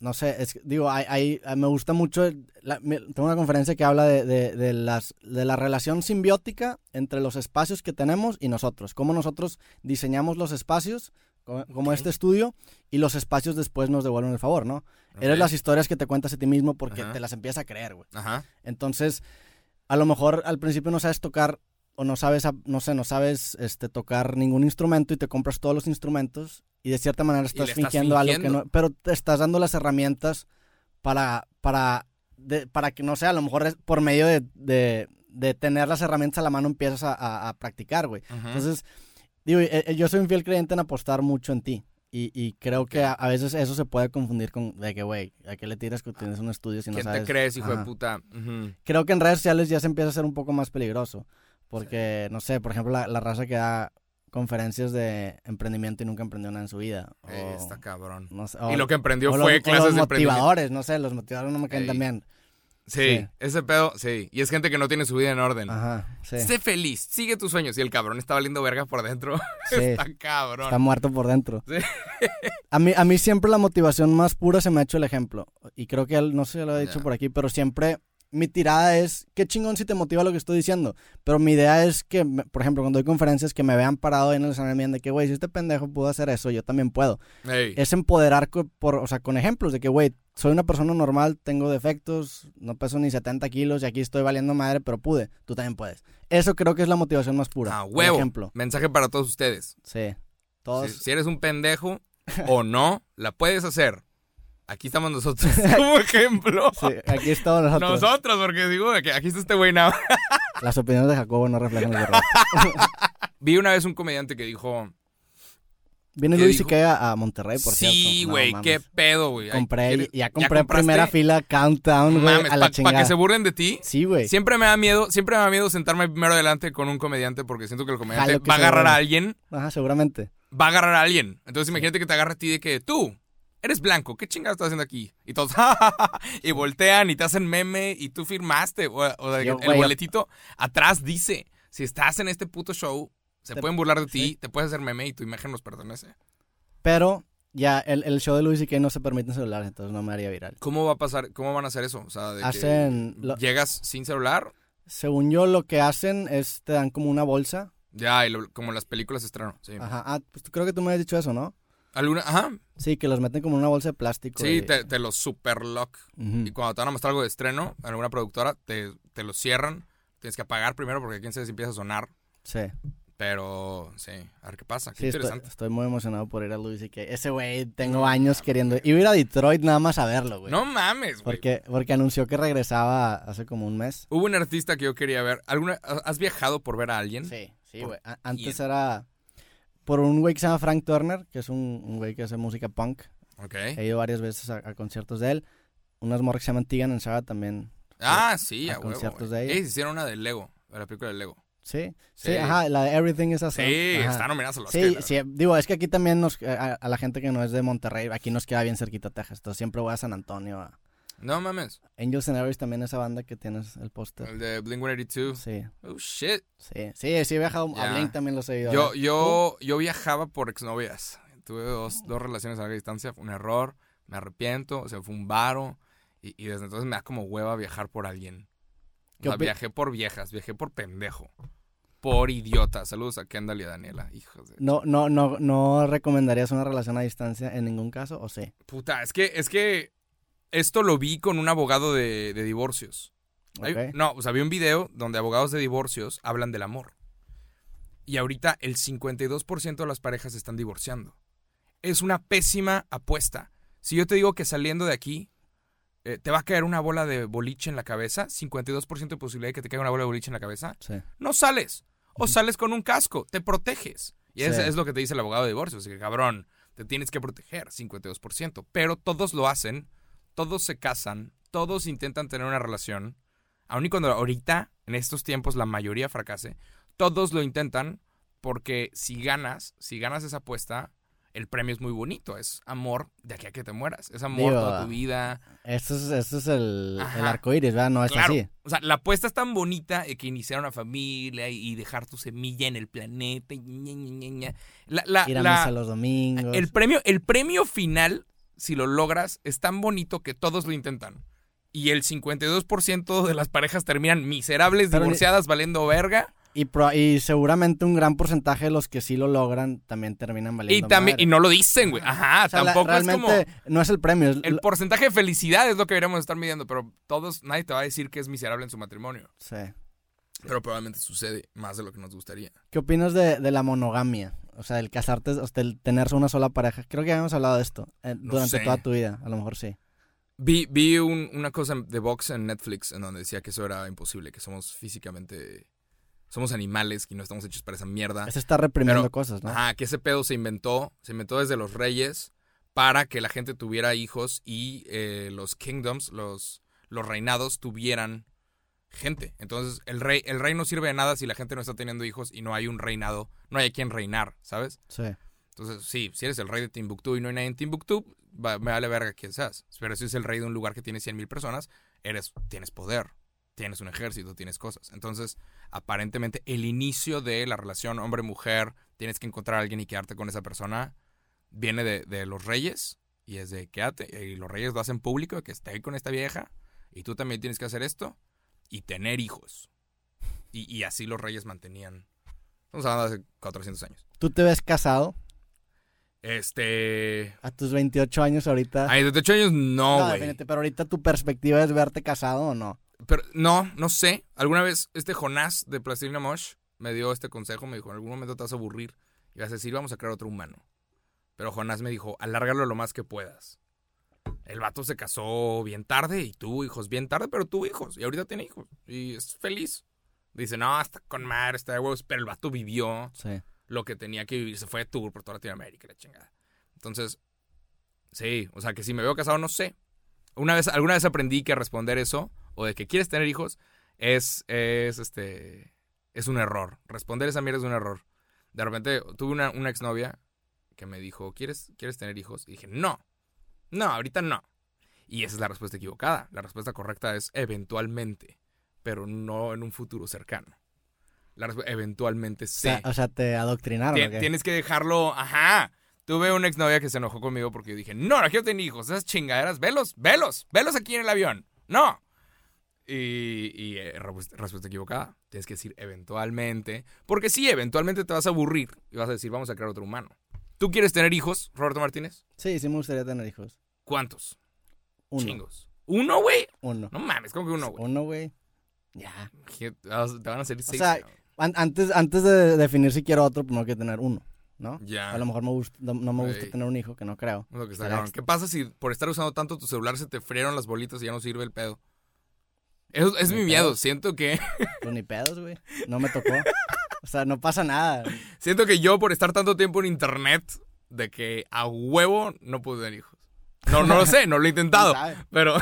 no sé, es, digo, hay, hay- a- me gusta mucho, la- tengo una conferencia que habla de, de- de las, de la relación simbiótica entre los espacios que tenemos y nosotros. Cómo nosotros diseñamos los espacios, como, como Ok. este estudio, y los espacios después nos devuelven el favor, ¿no? Eres Ok. las historias que te cuentas a ti mismo porque Ajá. te las empiezas a creer, güey. Ajá. Entonces, a lo mejor al principio no sabes tocar o no sabes, no sé, no sabes este, tocar ningún instrumento y te compras todos los instrumentos y de cierta manera estás, estás fingiendo, algo que fingiendo. no, pero te estás dando las herramientas para, para, de- para que, no sé, a lo mejor es por medio de, de, de tener las herramientas a la mano empiezas a, a- a practicar, güey. Entonces, digo, eh, eh, yo soy un fiel creyente en apostar mucho en ti. Y, y creo que a, a veces eso se puede confundir con de que, güey, ¿a qué le tiras que tienes un estudio si no ¿Quién sabes? te crees, hijo de Ajá puta? Ujú. creo que en redes sociales ya se empieza a hacer un poco más peligroso. Porque, no sé, por ejemplo, la, la raza que da conferencias de emprendimiento y nunca emprendió nada en su vida. O, está cabrón. no sé, y lo que emprendió o fue o clases los de emprendimiento. motivadores, no sé, los motivadores no me caen tan bien. Sí, Sí. ese pedo, sí. Y es gente que no tiene su vida en orden. Ajá, sí. Sé feliz, sigue tus sueños. Y el cabrón está valiendo verga por dentro. <laughs> sí, está cabrón. Está muerto por dentro. Sí. <laughs> A mí, a mí siempre la motivación más pura se me ha hecho el ejemplo. Y creo que él, no sé si lo he dicho por aquí, pero siempre mi tirada es, qué chingón si te motiva lo que estoy diciendo. Pero mi idea es que, por ejemplo, cuando doy conferencias, que me vean parado en el escenario de que, güey, si este pendejo pudo hacer eso, yo también puedo. Ey, Es empoderar por, o sea, con ejemplos de que, güey, soy una persona normal, tengo defectos, no peso ni 70 kilos y aquí estoy valiendo madre, pero pude. Tú también puedes. Eso creo que es la motivación más pura. a por huevo. ejemplo. Mensaje para todos ustedes. Sí. Todos. Si, si eres un pendejo o no, la puedes hacer. Aquí estamos nosotros <laughs> como ejemplo. Sí, aquí estamos nosotros. Nosotros, porque digo, aquí, aquí está este güey nada. <laughs> Las opiniones de Jacobo no reflejan de Roberto. <laughs> Vi una vez un comediante que dijo, Viene ¿Qué Luis dijo? y a, a Monterrey, por cierto. sí, güey, qué pedo, güey. Compré, ¿quieres- ya ¿ya compré primera fila Countdown, güey, a la para chingada. que se burlen de ti. Sí, güey. Siempre me da miedo, siempre me da miedo sentarme primero adelante con un comediante porque siento que el comediante Jalo que va a agarrar a alguien, Ajá, seguramente. va a agarrar a alguien. Entonces imagínate que te agarra a ti de que tú eres blanco, ¿qué chingados estás haciendo aquí? Y todos, "Ja, ja, ja", y voltean y te hacen meme y tú firmaste. O, o de que Yo, el boletito atrás dice, si estás en este puto show, se Te- pueden burlar de ti, sí. te puedes hacer meme y tu imagen nos pertenece. Pero ya el, el show de Luis y no se permite en celulares, entonces no me haría viral. ¿Cómo va a pasar? ¿Cómo van a hacer eso? O sea, de que lo- llegas sin celular, Según yo, lo que hacen es te dan como una bolsa. ya, y lo- como las películas estreno. Sí. Ajá, ah, pues creo que tú me has dicho eso, ¿no? ¿Alguna? Ajá. Sí, que los meten como en una bolsa de plástico. Sí, y- te, te los super lock. Ujú. Y cuando te van a mostrar algo de estreno, en alguna productora, te, te lo cierran. Tienes que apagar primero porque quién sabe si empieza a sonar. Sí, Pero, sí, a ver qué pasa. Qué sí interesante. estoy muy emocionado por ir a Luis y Ese güey, tengo años queriendo... Iba a ir a Detroit nada más a verlo, güey. No mames, güey. Porque, porque anunció que regresaba hace como un mes. Hubo un artista que yo quería ver. ¿Alguna, ¿Has viajado por ver a alguien? Sí, sí, ¿Por güey. Antes era por un güey que se llama Frank Turner, que es un, un güey que hace música punk. Ok. He ido varias veces a, a conciertos de él. Unas morras que se llaman Tegan en Saga también. Ah, sí, a a, huevo. conciertos de ella. Ellos hicieron una de Lego, de la película de Lego. Sí, sí, Sí. ajá, la de Everything is Sí, Awesome. Ajá. está nominada a los Sí, sí, digo, es que aquí también nos, a, a la gente que no es de Monterrey, aquí nos queda bien cerquita Texas, entonces siempre voy a San Antonio a, No mames. Angels and Airways también esa banda que tienes el póster. El de Blink 182. Sí, Oh shit. sí, sí, sí he viajado. A. Blink también los he ido. Yo, yo, yo viajaba por exnovias. Tuve dos, dos relaciones a larga distancia. Fue un error. Me arrepiento. O sea, fue un varo. Y, y desde entonces me da como hueva viajar por alguien. O ¿Qué sea, viajé por viejas. Viajé por pendejo. Por idiota. Saludos a Kendall y a Daniela. Hijos de... No, no, no, no recomendarías una relación a distancia en ningún caso, ¿o sí? Puta, es que, es que esto lo vi con un abogado de, de divorcios. Hay- no, o sea, vi un video donde abogados de divorcios hablan del amor. Y ahorita el 52% de las parejas están divorciando. Es una pésima apuesta. Si yo te digo que saliendo de aquí eh, te va a caer una bola de boliche en la cabeza, 52% de posibilidad de que te caiga una bola de boliche en la cabeza, Sí. no sales. O sales con un casco, te proteges. Y es, Sí. es lo que te dice el abogado de divorcio. Así que, cabrón, te tienes que proteger, 52%. Pero todos lo hacen, todos se casan, todos intentan tener una relación. Aun y cuando ahorita, en estos tiempos, la mayoría fracase, todos lo intentan porque si ganas, si ganas esa apuesta, el premio es muy bonito. Es amor de aquí a que te mueras. Es amor Digo, toda tu vida. Este es, este es el, el arco iris, ¿verdad? No es Claro. así. O sea, la apuesta es tan bonita que iniciar una familia y, dejar tu semilla en el planeta. Y ña, ña, ña, ña. La, la- Ir a la- misa los domingos. el, premio, el premio final, si lo logras, es tan bonito que todos lo intentan. Y el 52% de las parejas terminan miserables, Pero divorciadas, valiendo verga. Y, pro- y seguramente un gran porcentaje de los que sí lo logran también terminan Y, valiendo también, madre. y no lo dicen, güey. Ajá, O sea, la- tampoco es como... realmente no es el premio. es El lo- porcentaje de felicidad es lo que deberíamos estar midiendo, pero todos, nadie te va a decir que es miserable en su matrimonio. sí. Pero probablemente sucede más de lo que nos gustaría. ¿Qué opinas de, de la monogamia? O sea, el casarte, o sea, el tener una sola pareja. Creo que habíamos hablado de esto eh, No durante sé. toda tu vida. A lo mejor sí. Vi, vi un- una cosa de box en Netflix en donde decía que eso era imposible, que somos físicamente... Somos animales y no estamos hechos para esa mierda. Eso está reprimiendo Pero- cosas, ¿no? Ajá, que ese pedo se inventó, se inventó desde los reyes para que la gente tuviera hijos y eh, los kingdoms, los, los reinados tuvieran gente. Entonces, el rey, el rey no sirve de nada si la gente no está teniendo hijos y no hay un reinado, no hay a quien reinar, ¿sabes? Sí. Entonces, sí, si eres el rey de Timbuktu y no hay nadie en Timbuktu, va- me vale verga quién seas. Pero si es el rey de un lugar que tiene 100.000 personas, eres, tienes poder, tienes un ejército, tienes cosas. Entonces, aparentemente, el inicio de la relación hombre-mujer, tienes que encontrar a alguien y quedarte con esa persona, viene de, de los reyes y es de quédate. Y los reyes lo hacen público, que esté con esta vieja y tú también tienes que hacer esto y tener hijos. Y, y así los reyes mantenían. Estamos hablando de hace 400 años. ¿Tú te ves casado Este. a tus 28 años ahorita? Ay, de 8 años no, güey. definitivamente, pero ahorita tu perspectiva es verte casado o no. Pero no, no sé. Alguna vez este Jonás de Plastilina Mosh me dio este consejo. Me dijo: en algún momento te vas a aburrir y vas a decir, vamos a crear otro humano. Pero Jonás me dijo: alárgalo lo más que puedas. El vato se casó bien tarde y tuvo hijos bien tarde, pero tuvo hijos y ahorita tiene hijos y es feliz. Dice: no, está con madre, está de huevos. Pero el vato vivió Sí. lo que tenía que vivir. Se fue de tour por toda Latinoamérica, la chingada. Entonces, sí, o sea que si me veo casado, no sé. Una vez, alguna vez aprendí que responder eso, o de que quieres tener hijos, es, es este, es un error. Responder esa mierda es un error. De repente tuve una, una exnovia que me dijo, ¿quieres, ¿quieres tener hijos? Y dije, no, no, ahorita no. Y esa es la respuesta equivocada. La respuesta correcta es eventualmente, pero no en un futuro cercano. La eventualmente O sí. sea, o sea, te adoctrinaron. Tien- ¿o qué? Tienes que dejarlo, ajá. Tuve una exnovia que se enojó conmigo porque yo dije, no, no quiero tener hijos, esas chingaderas, velos, velos, velos aquí en el avión. No. Y, y, eh, respu- respuesta equivocada. Tienes que decir eventualmente. Porque sí, eventualmente te vas a aburrir y vas a decir, vamos a crear otro humano. ¿Tú quieres tener hijos, Roberto Martínez? Sí, sí me gustaría tener hijos. ¿Cuántos? Uno. Chingos. ¿Uno, güey? Uno. No mames, ¿cómo que uno, güey? Uno, güey. Ya. Te van a salir seis. sea, cabrón. An- antes, antes de definir si quiero otro, primero hay que tener uno, ¿no? ya. A lo mejor me gusta, no, me gusta tener un hijo, que no creo. Lo que está. ¿Qué pasa si por estar usando tanto tu celular se te frieron las bolitas y ya no sirve el pedo? Eso es mi miedo. Siento que, <laughs> Pues ni pedos, güey. No me tocó. O sea, no pasa nada. siento que yo por estar tanto tiempo en internet, de que a huevo no puedo tener hijos. No, no lo sé, no lo he intentado. Pero <laughs>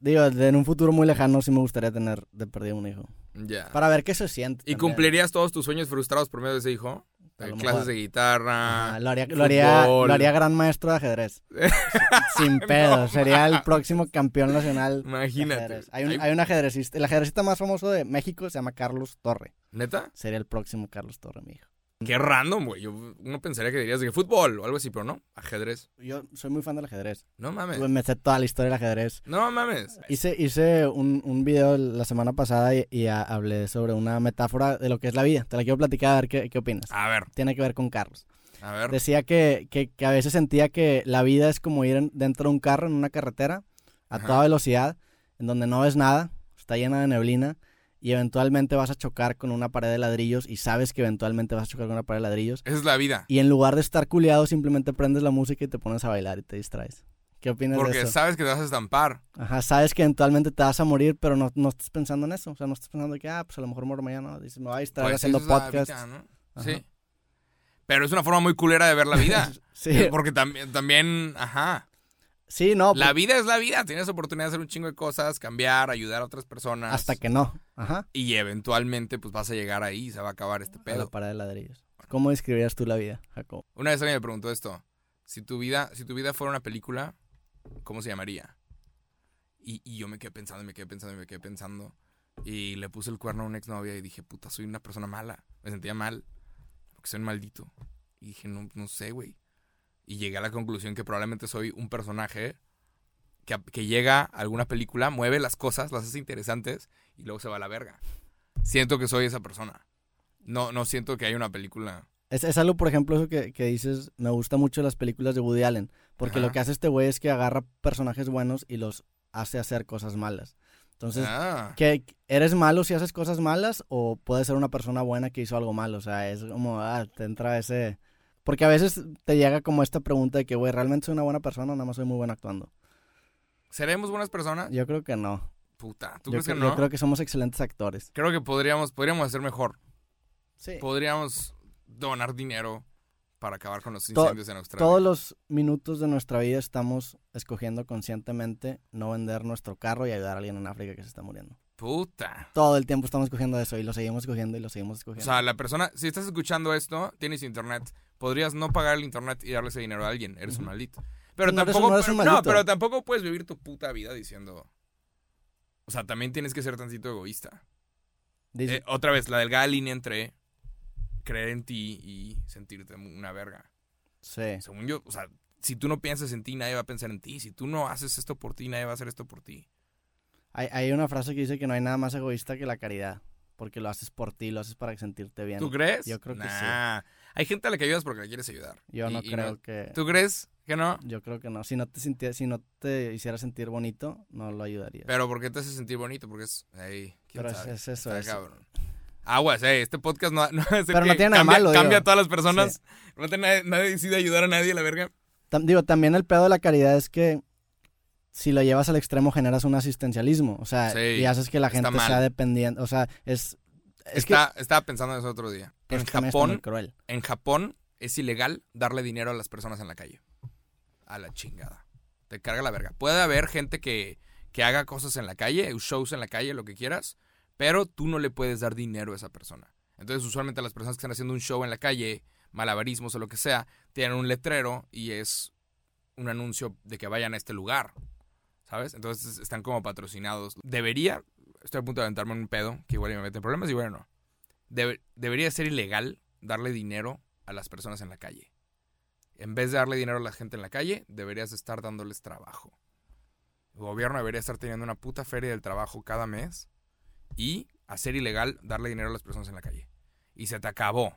Digo, de- en un futuro muy lejano sí me gustaría tener de perdido un hijo. ya. Para ver qué se siente. ¿Y también. cumplirías todos tus sueños frustrados por medio de ese hijo? lo clases mejor. de guitarra. Ajá, lo, haría, lo, haría, fútbol. lo haría gran maestro de ajedrez. <laughs> Sin pedo. No Sería el próximo campeón nacional. de Imagínate. ajedrez. Hay un, Hay- hay un ajedrecista. El ajedrecista más famoso de México se llama Carlos Torre. ¿Neta? Sería el próximo Carlos Torre, mi hijo. Qué random, güey. Yo, uno pensaría que dirías de que fútbol o algo así, pero no. Ajedrez. Yo soy muy fan del ajedrez. No mames. Me sé toda la historia del ajedrez. No mames. Hice, hice un, un video la semana pasada y, y a- hablé sobre una metáfora de lo que es la vida. Te la quiero platicar a ver qué, qué opinas. A ver, Tiene que ver con Carlos. a ver. Decía que, que, que a veces sentía que la vida es como ir en- dentro de un carro en una carretera a Ajá. toda velocidad, en donde no ves nada, está llena de neblina y eventualmente vas a chocar con una pared de ladrillos y sabes que eventualmente vas a chocar con una pared de ladrillos. Esa es la vida. Y en lugar de estar culiado, simplemente prendes la música y te pones a bailar y te distraes. ¿Qué opinas de Porque eso? sabes que te vas a estampar. Ajá, sabes que eventualmente te vas a morir, pero no, no estás pensando en eso. O sea, no estás pensando que, ah, pues a lo mejor muero mañana. Dices, me voy a distraer Pues haciendo podcast. Sí. Pero es una forma muy culera de ver la vida. <laughs> Sí, Porque también, también, ajá. Sí, no. La vida es la vida. Tienes oportunidad de hacer un chingo de cosas, cambiar, ayudar a otras personas. hasta que no. Ajá. Y eventualmente, pues vas a llegar ahí y se va a acabar este A la pedo. pared de ladrillos. ¿Cómo describirías tú la vida, Jacob? Una vez alguien me preguntó esto. Si tu vida, si tu vida fuera una película, ¿cómo se llamaría? Y, y yo me quedé pensando y me quedé pensando y me quedé pensando. Y le puse el cuerno a una exnovia y dije, puta, soy una persona mala. Me sentía mal. Porque soy un maldito. Y dije, no, no sé, güey. Y llegué a la conclusión que probablemente soy un personaje que, que llega a alguna película, mueve las cosas, las hace interesantes y luego se va a la verga. Siento que soy esa persona. No, no siento que haya una película. Es, es algo, por ejemplo, eso que, que dices, me gusta mucho las películas de Woody Allen, porque Ajá. lo que hace este güey es que agarra personajes buenos y los hace hacer cosas malas. Entonces, Ah. ¿qué, ¿eres malo si haces cosas malas o puedes ser una persona buena que hizo algo malo? O sea, es como, ah, te entra ese... Porque a veces te llega como esta pregunta de que, güey, ¿realmente soy una buena persona o nada más soy muy bueno actuando? ¿Seremos buenas personas? Yo creo que no. Puta, ¿tú Yo, crees que no? yo creo que somos excelentes actores. Creo que podríamos, podríamos hacer mejor. Sí. Podríamos donar dinero para acabar con los To- incendios en Australia. Todos los minutos de nuestra vida estamos escogiendo conscientemente no vender nuestro carro y ayudar a alguien en África que se está muriendo. Puta. Todo el tiempo estamos escogiendo eso y lo seguimos escogiendo y lo seguimos O escogiendo. sea, la persona, si estás escuchando esto, tienes internet, podrías no pagar el internet y darle ese dinero a alguien. Eres un maldito. Pero No eres- tampoco, no eres un pero- no, maldito. pero tampoco puedes vivir tu puta vida diciendo. O sea, también tienes que ser tantito egoísta. Eh, otra vez, la delgada línea entre creer en ti y sentirte una verga. sí. Según yo, o sea, si tú no piensas en ti, nadie va a pensar en ti. Si tú no haces esto por ti, nadie va a hacer esto por ti. Hay, hay una frase que dice que no hay nada más egoísta que la caridad. Porque lo haces por ti, lo haces para sentirte bien. ¿Tú crees? Yo creo que sí. Nah. Hay gente a la que ayudas porque la quieres ayudar. Yo Y- no y creo que... ¿Tú crees que no? Yo creo que no. Si no te sintiera, si no te hiciera sentir bonito, no lo ayudarías. Pero ¿por qué te hace sentir bonito? Porque es... Ey, ¿quién Pero es, sabe? es eso. Está es- cabrón. Aguas, eh, este podcast no, <laughs> no es Pero no tiene nada cambia, malo, cambia digo. a todas las personas. No tiene nadie, nadie decide ayudar a nadie, la verga. Tam- digo, también el pedo de la caridad es que si lo llevas al extremo generas un asistencialismo. O sea, Sí, y haces que la gente sea dependiente. O sea, es... Es Está, estaba pensando en eso otro día. que... En que Japón, cruel. en Japón es ilegal darle dinero a las personas en la calle. A la chingada. Te carga la verga. Puede haber gente que, que haga cosas en la calle, shows en la calle, lo que quieras, pero tú no le puedes dar dinero a esa persona. Entonces, usualmente las personas que están haciendo un show en la calle, malabarismos o lo que sea, tienen un letrero y es un anuncio de que vayan a este lugar. ¿Sabes? Entonces están como patrocinados. Debería, estoy a punto de aventarme en un pedo, que igual me mete en problemas, igual no. Debe- debería ser ilegal darle dinero a las personas en la calle. En vez de darle dinero a la gente en la calle, deberías estar dándoles trabajo. El gobierno debería estar teniendo una puta feria del trabajo cada mes y hacer ilegal darle dinero a las personas en la calle. Y se te acabó.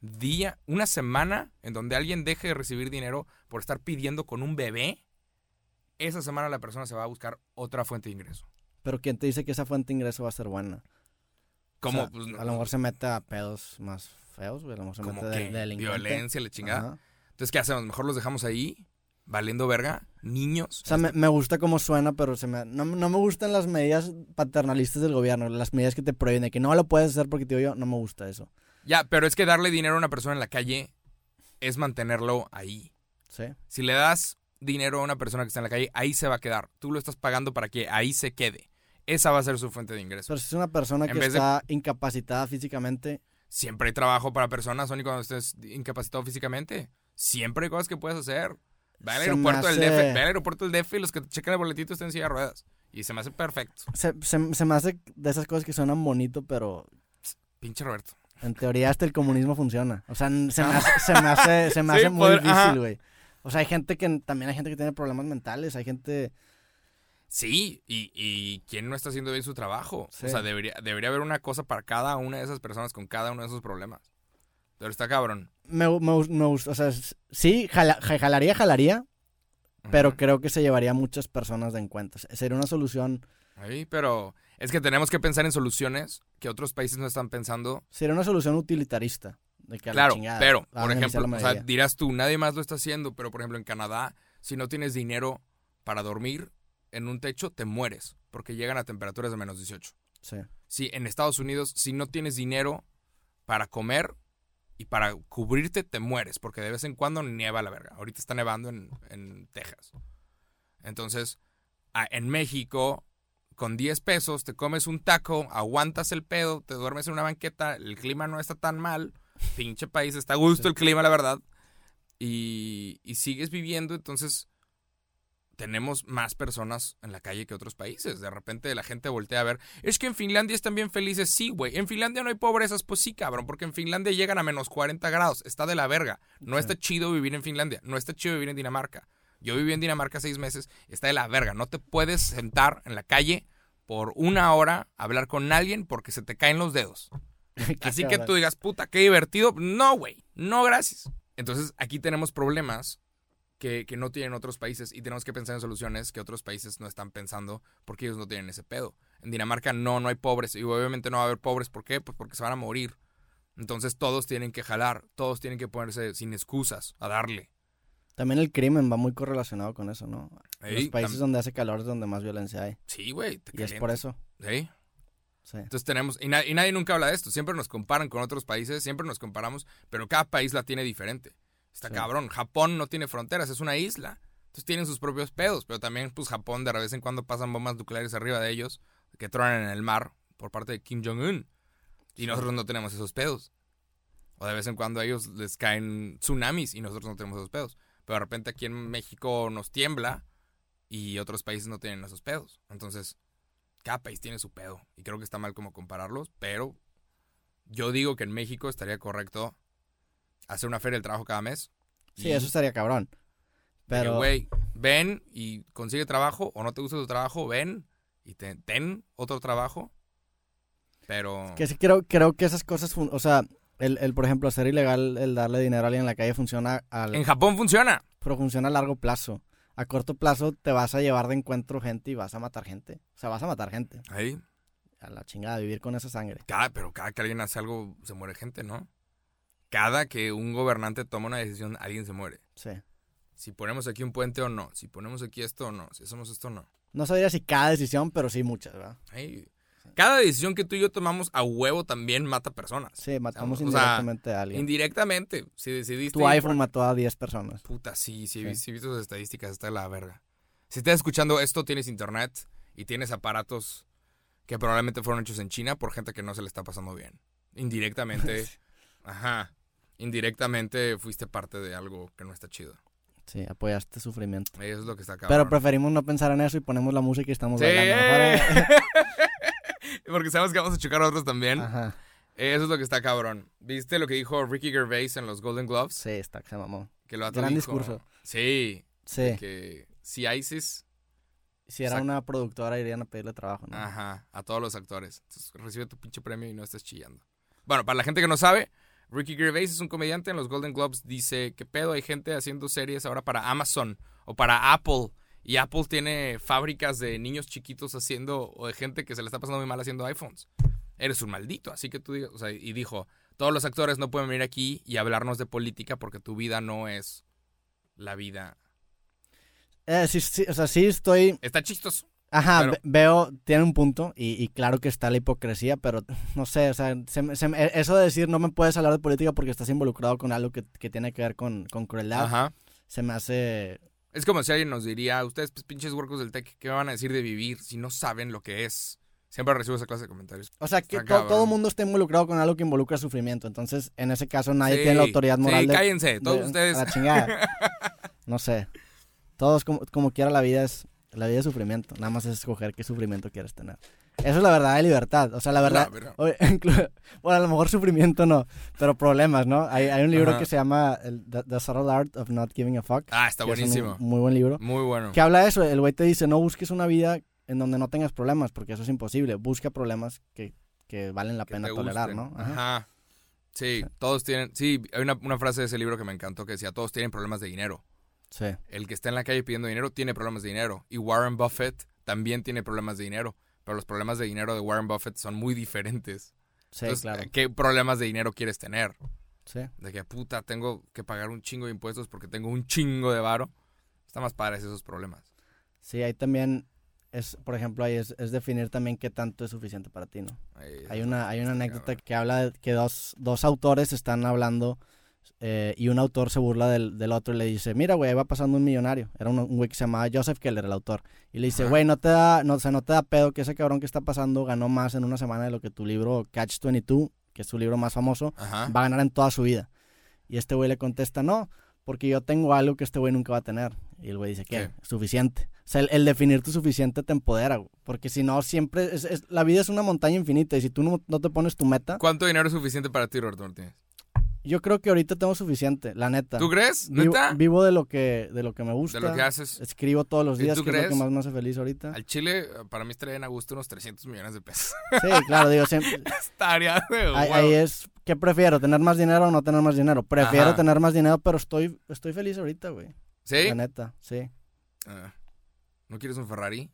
Día, una semana en donde alguien deje de recibir dinero por estar pidiendo con un bebé, esa semana la persona se va a buscar otra fuente de ingreso. Pero ¿quién te dice que esa fuente de ingreso va a ser buena? Como, O sea, pues, a lo mejor se mete a pedos más feos, güey. A lo mejor se mete de, de violencia, la chingada. Ajá. Entonces, ¿qué hacemos? Mejor los dejamos ahí, valiendo verga, niños. O sea, me, me gusta cómo suena, pero se me, no, no me gustan las medidas paternalistas del gobierno, las medidas que te prohíben, de que no lo puedes hacer porque te digo yo, no me gusta eso. Ya, pero es que darle dinero a una persona en la calle es mantenerlo ahí. ¿Sí? Si le das dinero a una persona que está en la calle, ahí se va a quedar. Tú lo estás pagando para que ahí se quede. Esa va a ser su fuente de ingreso. Pero si es una persona En que de- está incapacitada físicamente, Siempre hay trabajo para personas, Sony, cuando estés incapacitado físicamente. Siempre hay cosas que puedes hacer. Ve al aeropuerto del DF, ve al aeropuerto del DF y los que te checan el boletito estén en silla de ruedas. Y se me hace perfecto. Se, se- se me hace de esas cosas que suenan bonito, pero Pinche Roberto. en teoría hasta el comunismo funciona. O sea, se me <laughs> hace, se me hace, se me Sí, hace muy poder- difícil, güey. O sea, hay gente que también hay gente que tiene problemas mentales, hay gente... Sí, y, y ¿quién no está haciendo bien su trabajo? Sí. O sea, debería, debería haber una cosa para cada una de esas personas con cada uno de esos problemas. Pero está cabrón. Me, me, me gusta, o sea, sí, jala- ja- jalaría, jalaría, pero creo que se llevaría a muchas personas de encuentro. Sería una solución, Ahí, pero es que tenemos que pensar en soluciones que otros países no están pensando. sería una solución utilitarista. De que Claro, chingada, pero, por ejemplo, o sea, dirás tú, nadie más lo está haciendo, pero por ejemplo en Canadá, si no tienes dinero para dormir en un techo, te mueres, porque llegan a temperaturas de menos 18. Sí. Sí, en Estados Unidos, si no tienes dinero para comer y para cubrirte, te mueres, porque de vez en cuando nieva la verga. Ahorita está nevando en, en Texas. Entonces, en México, con 10 pesos, te comes un taco, aguantas el pedo, te duermes en una banqueta, el clima no está tan mal, pinche país, está a gusto el clima, la verdad, y, y sigues viviendo, entonces tenemos más personas en la calle que otros países. De repente la gente voltea a ver, es que en Finlandia están bien felices, sí, güey. En Finlandia no hay pobrezas, pues sí, cabrón, porque en Finlandia llegan a menos 40 grados, está de la verga. No Sí. está chido vivir en Finlandia, no está chido vivir en Dinamarca. Yo viví en Dinamarca seis meses, está de la verga. No te puedes sentar en la calle por una hora a hablar con alguien porque se te caen los dedos. <laughs> Así que tú digas, puta, qué divertido. No, güey, no, gracias. Entonces aquí tenemos problemas que, que no tienen otros países y tenemos que pensar en soluciones que otros países no están pensando porque ellos no tienen ese pedo. En Dinamarca no, no hay pobres y obviamente no va a haber pobres. ¿Por qué? Pues porque se van a morir. Entonces todos tienen que jalar, todos tienen que ponerse sin excusas a darle. También el crimen va muy correlacionado con eso, ¿no? Ey, Los países donde hace calor es donde más violencia hay. Sí, güey. Y es por eso. Sí. Sí. Entonces tenemos, y, na- y nadie nunca habla de esto, siempre nos comparan con otros países, siempre nos comparamos, pero cada país la tiene diferente. Está Sí. cabrón, Japón no tiene fronteras, es una isla. Entonces tienen sus propios pedos, pero también pues Japón de vez en cuando pasan bombas nucleares arriba de ellos que tronan en el mar por parte de Kim Jong-un. Y nosotros no tenemos esos pedos. O de vez en cuando a ellos les caen tsunamis y nosotros no tenemos esos pedos. Pero de repente aquí en México nos tiembla y otros países no tienen esos pedos. Entonces, cada país tiene su pedo. Y creo que está mal como compararlos, pero yo digo que en México estaría correcto hacer una feria del trabajo cada mes. Sí, eso estaría cabrón. Pero güey, ven y consigue trabajo o no te gusta tu trabajo, ven y te, ten otro trabajo. Pero... que sí creo, creo que esas cosas, o sea, el, el, por ejemplo, hacer ilegal el darle dinero a alguien en la calle funciona al, En Japón funciona. pero funciona a largo plazo. A corto plazo te vas a llevar de encuentro gente y vas a matar gente. O sea, vas a matar gente. Ahí. A la chingada, vivir con esa sangre. Cada, pero cada que alguien hace algo, se muere gente, ¿no? Cada que un gobernante toma una decisión, alguien se muere. Sí. Si ponemos aquí un puente o no, si ponemos aquí esto o no, si hacemos esto o no. No sabría si cada decisión, pero sí muchas, ¿verdad? Ahí. Cada decisión que tú y yo tomamos a huevo también mata personas. Sí, matamos O sea, indirectamente a alguien. Indirectamente. Si decidiste. Tu iPhone por- mató a 10 personas. Puta, sí, sí, Sí. sí, he visto sus estadísticas, está de la verga. Si estás escuchando esto, tienes internet y tienes aparatos que probablemente fueron hechos en China por gente que no se le está pasando bien. Indirectamente, <laughs> ajá, indirectamente fuiste parte de algo que no está chido. Sí, apoyaste sufrimiento. Eso es lo que está acá. Pero preferimos no pensar en eso y ponemos la música y estamos Sí. bailando. <laughs> Porque sabemos que vamos a chocar a otros también. Ajá. Eso es lo que está cabrón. ¿Viste lo que dijo Ricky Gervais en los Golden Globes? Sí, está, se mamó. Que lo Gran discurso. Sí, Sí, que si ISIS si era una productora irían a pedirle trabajo, ¿no? Ajá, a todos los actores. Entonces, recibe tu pinche premio y no estés chillando. Bueno, para la gente que no sabe, Ricky Gervais es un comediante en los Golden Globes. Dice, ¿qué pedo? Hay gente haciendo series ahora para Amazon o para Apple. Y Apple tiene fábricas de niños chiquitos haciendo, o de gente que se le está pasando muy mal haciendo iPhones. Eres un maldito, así que tú digas, o sea, y dijo, todos los actores no pueden venir aquí y hablarnos de política porque tu vida no es la vida. Eh, sí, sí, o sea, sí estoy... Está chistoso. Ajá, Pero- veo, tiene un punto y, y claro que está la hipocresía, pero no sé, o sea, se se me- eso de decir no me puedes hablar de política porque estás involucrado con algo que, que tiene que ver con, con crueldad, Ajá. se me hace... Es como si alguien nos diría, ustedes pues, pinches huercos del tech, ¿qué me van a decir de vivir si no saben lo que es Siempre recibo esa clase de comentarios. O sea, que to- todo el mundo está involucrado con algo que involucra sufrimiento. Entonces, en ese caso, nadie tiene la autoridad moral Sí, de... cállense, todos de- ustedes. A la chingada. <laughs> No sé. Todos, como, como quiera, la vida es la vida es sufrimiento. Nada más es escoger qué sufrimiento quieres tener. Eso es la verdad de libertad. O sea, la verdad... No, pero- <laughs> bueno, a lo mejor sufrimiento no, pero problemas, ¿no? Hay, hay un libro Ajá. que se llama el, The, The Subtle Art of Not Giving a Fuck. Ah, está que es un buenísimo. muy buen libro. Muy bueno. Que habla de eso. El güey te dice, no busques una vida en donde no tengas problemas, porque eso es imposible. Busca problemas que, que valen la que pena tolerar, gusten. ¿no? Ajá. Ajá. Sí, todos tienen. Sí, hay una, una frase de ese libro que me encantó que decía: Todos tienen problemas de dinero. Sí, El que está en la calle pidiendo dinero tiene problemas de dinero. Y Warren Buffett también tiene problemas de dinero. Pero los problemas de dinero de Warren Buffett son muy diferentes. sí, Entonces, claro. ¿qué problemas de dinero quieres tener? Sí. De que puta, tengo que pagar un chingo de impuestos porque tengo un chingo de varo. Está más padres esos problemas. Sí, ahí también es, por ejemplo, ahí es, es definir también qué tanto es suficiente para ti, ¿no? Ahí- Hay una, hay una anécdota cabrón. que habla de que dos, dos autores están hablando eh, y un autor se burla del, del otro y le dice, mira, güey, va pasando un millonario. Era un, un güey que se llamaba Joseph Keller, el autor. Y le dice, güey, no te da, no, o sea, no te da pedo que ese cabrón que está pasando ganó más en una semana de lo que tu libro Catch 22, que es su libro más famoso, Ajá. va a ganar en toda su vida. Y este güey le contesta, no, porque yo tengo algo que este güey nunca va a tener. Y el güey dice, ¿qué? ¿Qué? Suficiente. O sea, el, el definir tu suficiente te empodera, güey. Porque si no, siempre, es, es- la vida es una montaña infinita y si tú no, no te pones tu meta, ¿Cuánto dinero es suficiente para ti, Roberto Martínez? Yo creo que ahorita tengo suficiente, la neta. ¿Tú crees? Vivo, ¿Neta? vivo de lo que de lo que me gusta. De lo que haces. Escribo todos los ¿Y días, tú que es lo que crees? más me hace feliz ahorita. Al Chile, para mí estaría bien a gusto unos 300 millones de pesos. Sí, claro, digo, siempre, <laughs> Estaría de ahí, ahí es, ¿qué prefiero? ¿Tener más dinero o no tener más dinero? Prefiero Ajá. tener más dinero, pero estoy, estoy feliz ahorita, güey. ¿Sí? La neta, sí. Ah. ¿No quieres un Ferrari?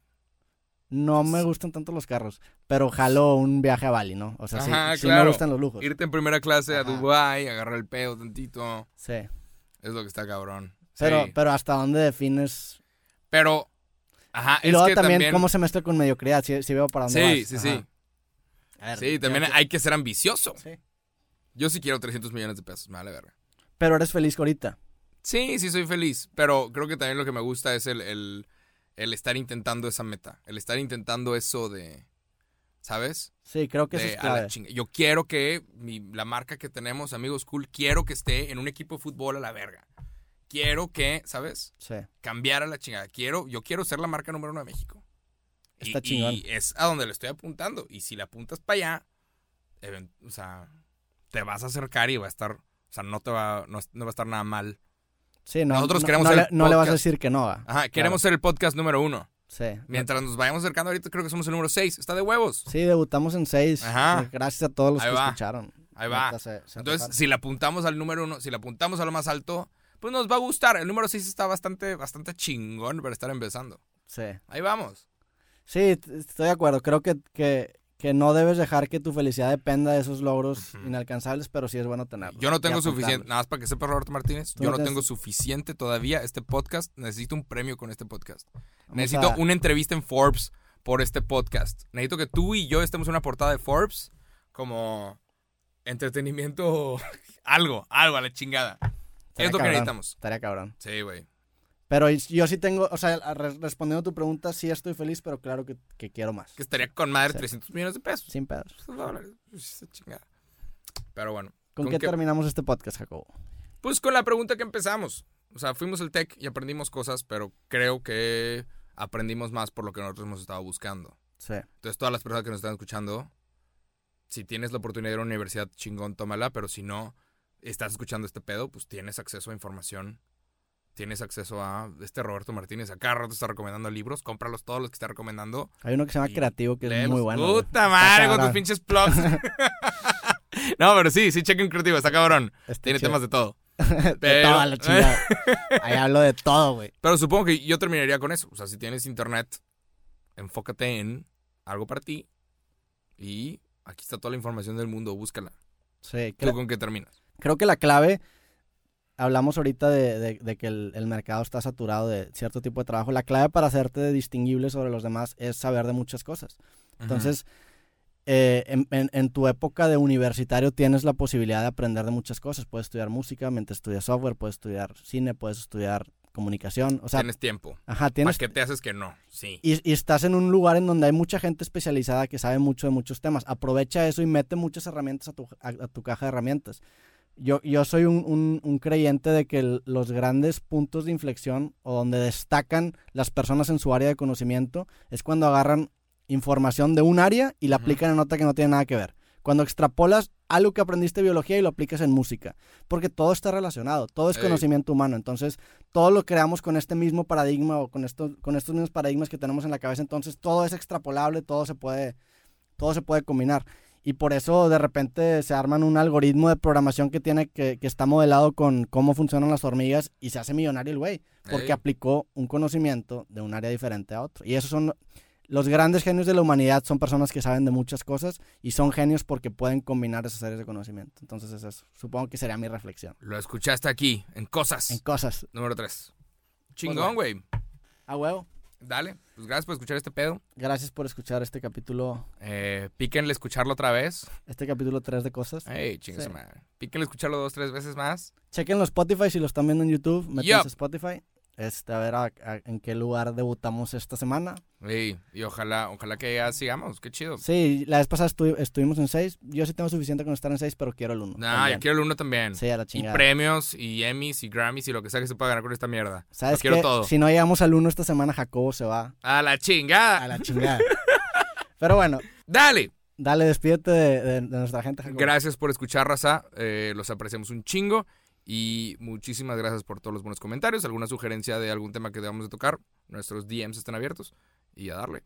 No me gustan tanto los carros, pero jalo un viaje a Bali, ¿no? O sea, sí, Ajá, sí me gustan los lujos. Irte en primera clase a. Dubai, agarrar el pedo tantito. Sí. Es lo que está cabrón. Pero, Sí. pero hasta dónde defines. Pero, ajá, Y es luego que también, también... cómo se mezcla con mediocridad, si, si veo para dónde Sí, vas. sí, Ajá. sí. Ver, Sí, también hay que ser ambicioso. Sí. Yo sí quiero 300 millones de pesos, me vale verga. Pero eres feliz ahorita. Sí, sí soy feliz, pero creo que también lo que me gusta es el, el, el estar intentando esa meta, el estar intentando eso de, ¿sabes? Sí, creo que eso es clave. Yo quiero que mi- la marca que tenemos, Amigos Cool, quiero que esté en un equipo de fútbol a la verga. Quiero que, ¿sabes? Sí. Cambiar a la chingada. Quiero, yo quiero ser la marca número uno de México. Y- Está chingón. Y es a donde le estoy apuntando. Y si le apuntas para allá, o sea, te vas a acercar y va a estar, o sea, no te va, no, no va a estar nada mal. Sí, no, Nosotros no- queremos no, ser le, no le vas a decir que no. va. Ajá, queremos ser el podcast número uno. Sí. Mientras nos vayamos acercando ahorita, creo que somos el número seis. Está de huevos. Sí, debutamos en seis. Ajá. Eh, Gracias a todos los Ahí que va. escucharon. Ahí va. Neta, se- se Entonces, si le apuntamos al número uno, si le apuntamos a lo más alto, pues nos va a gustar. El número 6 está bastante, bastante chingón para estar empezando. Sí. Ahí vamos. Sí, estoy de acuerdo. Creo que, que, que no debes dejar que tu felicidad dependa de esos logros inalcanzables, pero sí es bueno tenerlos. Yo no tengo suficiente, nada más para que sepa Roberto Martínez, yo no tienes- tengo suficiente todavía este podcast. Necesito un premio con este podcast. Vamos Necesito a- una entrevista en Forbes por este podcast. Necesito que tú y yo estemos en una portada de Forbes como entretenimiento, <laughs> algo, algo a la chingada. Estaría es lo que necesitamos. Estaría cabrón. Sí, güey. Pero yo sí tengo, o sea, respondiendo a tu pregunta, sí estoy feliz, pero claro que, que quiero más. Que estaría con madre Sí. 300 millones de pesos. Sin pedos. Esa chingada. Pero bueno. ¿Con, ¿Con qué, qué- terminamos este podcast, Jacobo? Pues con la pregunta que empezamos. O sea, fuimos al tech y aprendimos cosas, pero creo que aprendimos más por lo que nosotros hemos estado buscando. Sí. Entonces, todas las personas que nos están escuchando, si tienes la oportunidad de ir a una universidad chingón, tómala, pero si no estás escuchando este pedo, pues tienes acceso a información. Tienes acceso a este Roberto Martínez. Acá rato está recomendando libros. Cómpralos todos los que está recomendando. Hay uno que se llama Creativo que es muy bueno. Puta madre con tus pinches plugs. <laughs> no, pero sí, sí, chequen creativo, está cabrón. Tiene chido. temas de todo. <laughs> de pero- toda la chingada. <laughs> Ahí hablo de todo, güey. Pero supongo que yo terminaría con eso. O sea, si tienes internet, enfócate en algo para ti. Y aquí está toda la información del mundo, búscala. Sí, ¿Tú con qué terminas? creo que la clave, hablamos ahorita de, de- de que el, el mercado está saturado de cierto tipo de trabajo. La clave para hacerte distinguible sobre los demás es saber de muchas cosas. Entonces, eh, en, en- en tu época de universitario tienes la posibilidad de aprender de muchas cosas. Puedes estudiar música mientras estudias software, puedes estudiar cine, puedes estudiar comunicación. O sea, tienes tiempo. ajá, ¿Para tienes... qué te haces que no? Sí. Y, y estás en un lugar en donde hay mucha gente especializada que sabe mucho de muchos temas. Aprovecha eso y mete muchas herramientas a tu, a, a tu caja de herramientas. Yo, yo soy un, un- un creyente de que el- los grandes puntos de inflexión o donde destacan las personas en su área de conocimiento es cuando agarran información de un área y la aplican en otra que no tiene nada que ver. Cuando extrapolas algo que aprendiste de biología y lo aplicas en música. Porque todo está relacionado, todo es Ey. conocimiento humano. Entonces, todo lo creamos con este mismo paradigma o con, esto, con estos mismos paradigmas que tenemos en la cabeza. Entonces, todo es extrapolable, todo se puede, todo se puede combinar. Y por eso de repente se arman un algoritmo de programación que tiene que, que está modelado con cómo funcionan las hormigas y se hace millonario el güey. Porque Ey. aplicó un conocimiento de un área diferente a otro. Y esos son los grandes genios de la humanidad, son personas que saben de muchas cosas y son genios porque pueden combinar esas áreas de conocimiento. Entonces es eso. Supongo que sería mi reflexión. Lo escuchaste aquí, en Cosas. En cosas. Número 3. Chingón, bueno. güey. A huevo. Dale. Pues gracias por escuchar este pedo. Gracias por escuchar este capítulo, Eh, píquenle escucharlo otra vez. este capítulo 3 de cosas. Ey, chingue Sí. madre. Píquenle escucharlo dos, tres veces más. Chequen los Spotify si lo están viendo en YouTube. Métanse Yup. a Spotify. Este, a ver a- a- en qué lugar debutamos esta semana. Ey, y ojalá, ojalá que ya sigamos. Qué chido. Sí, la vez pasada estu- estuvimos en 6. Yo sí tengo suficiente con estar en 6, pero quiero el 1. Nah, yo quiero el uno también. Sí, a la y chingada. premios, y Emmys, y Grammys, y lo que sea que se pueda ganar con esta mierda. Lo ¿Sabes quiero qué? todo. Si no llegamos al 1 esta semana, Jacobo se va A la chingada. a la chingada. <laughs> pero bueno, Dale. dale, despídete de, de- de nuestra gente, Jacobo. Gracias por escuchar, Raza. Eh, los apreciamos un chingo. Y muchísimas gracias por todos los buenos comentarios. Alguna sugerencia de algún tema que debamos de tocar. Nuestros DMs están abiertos. Y a darle.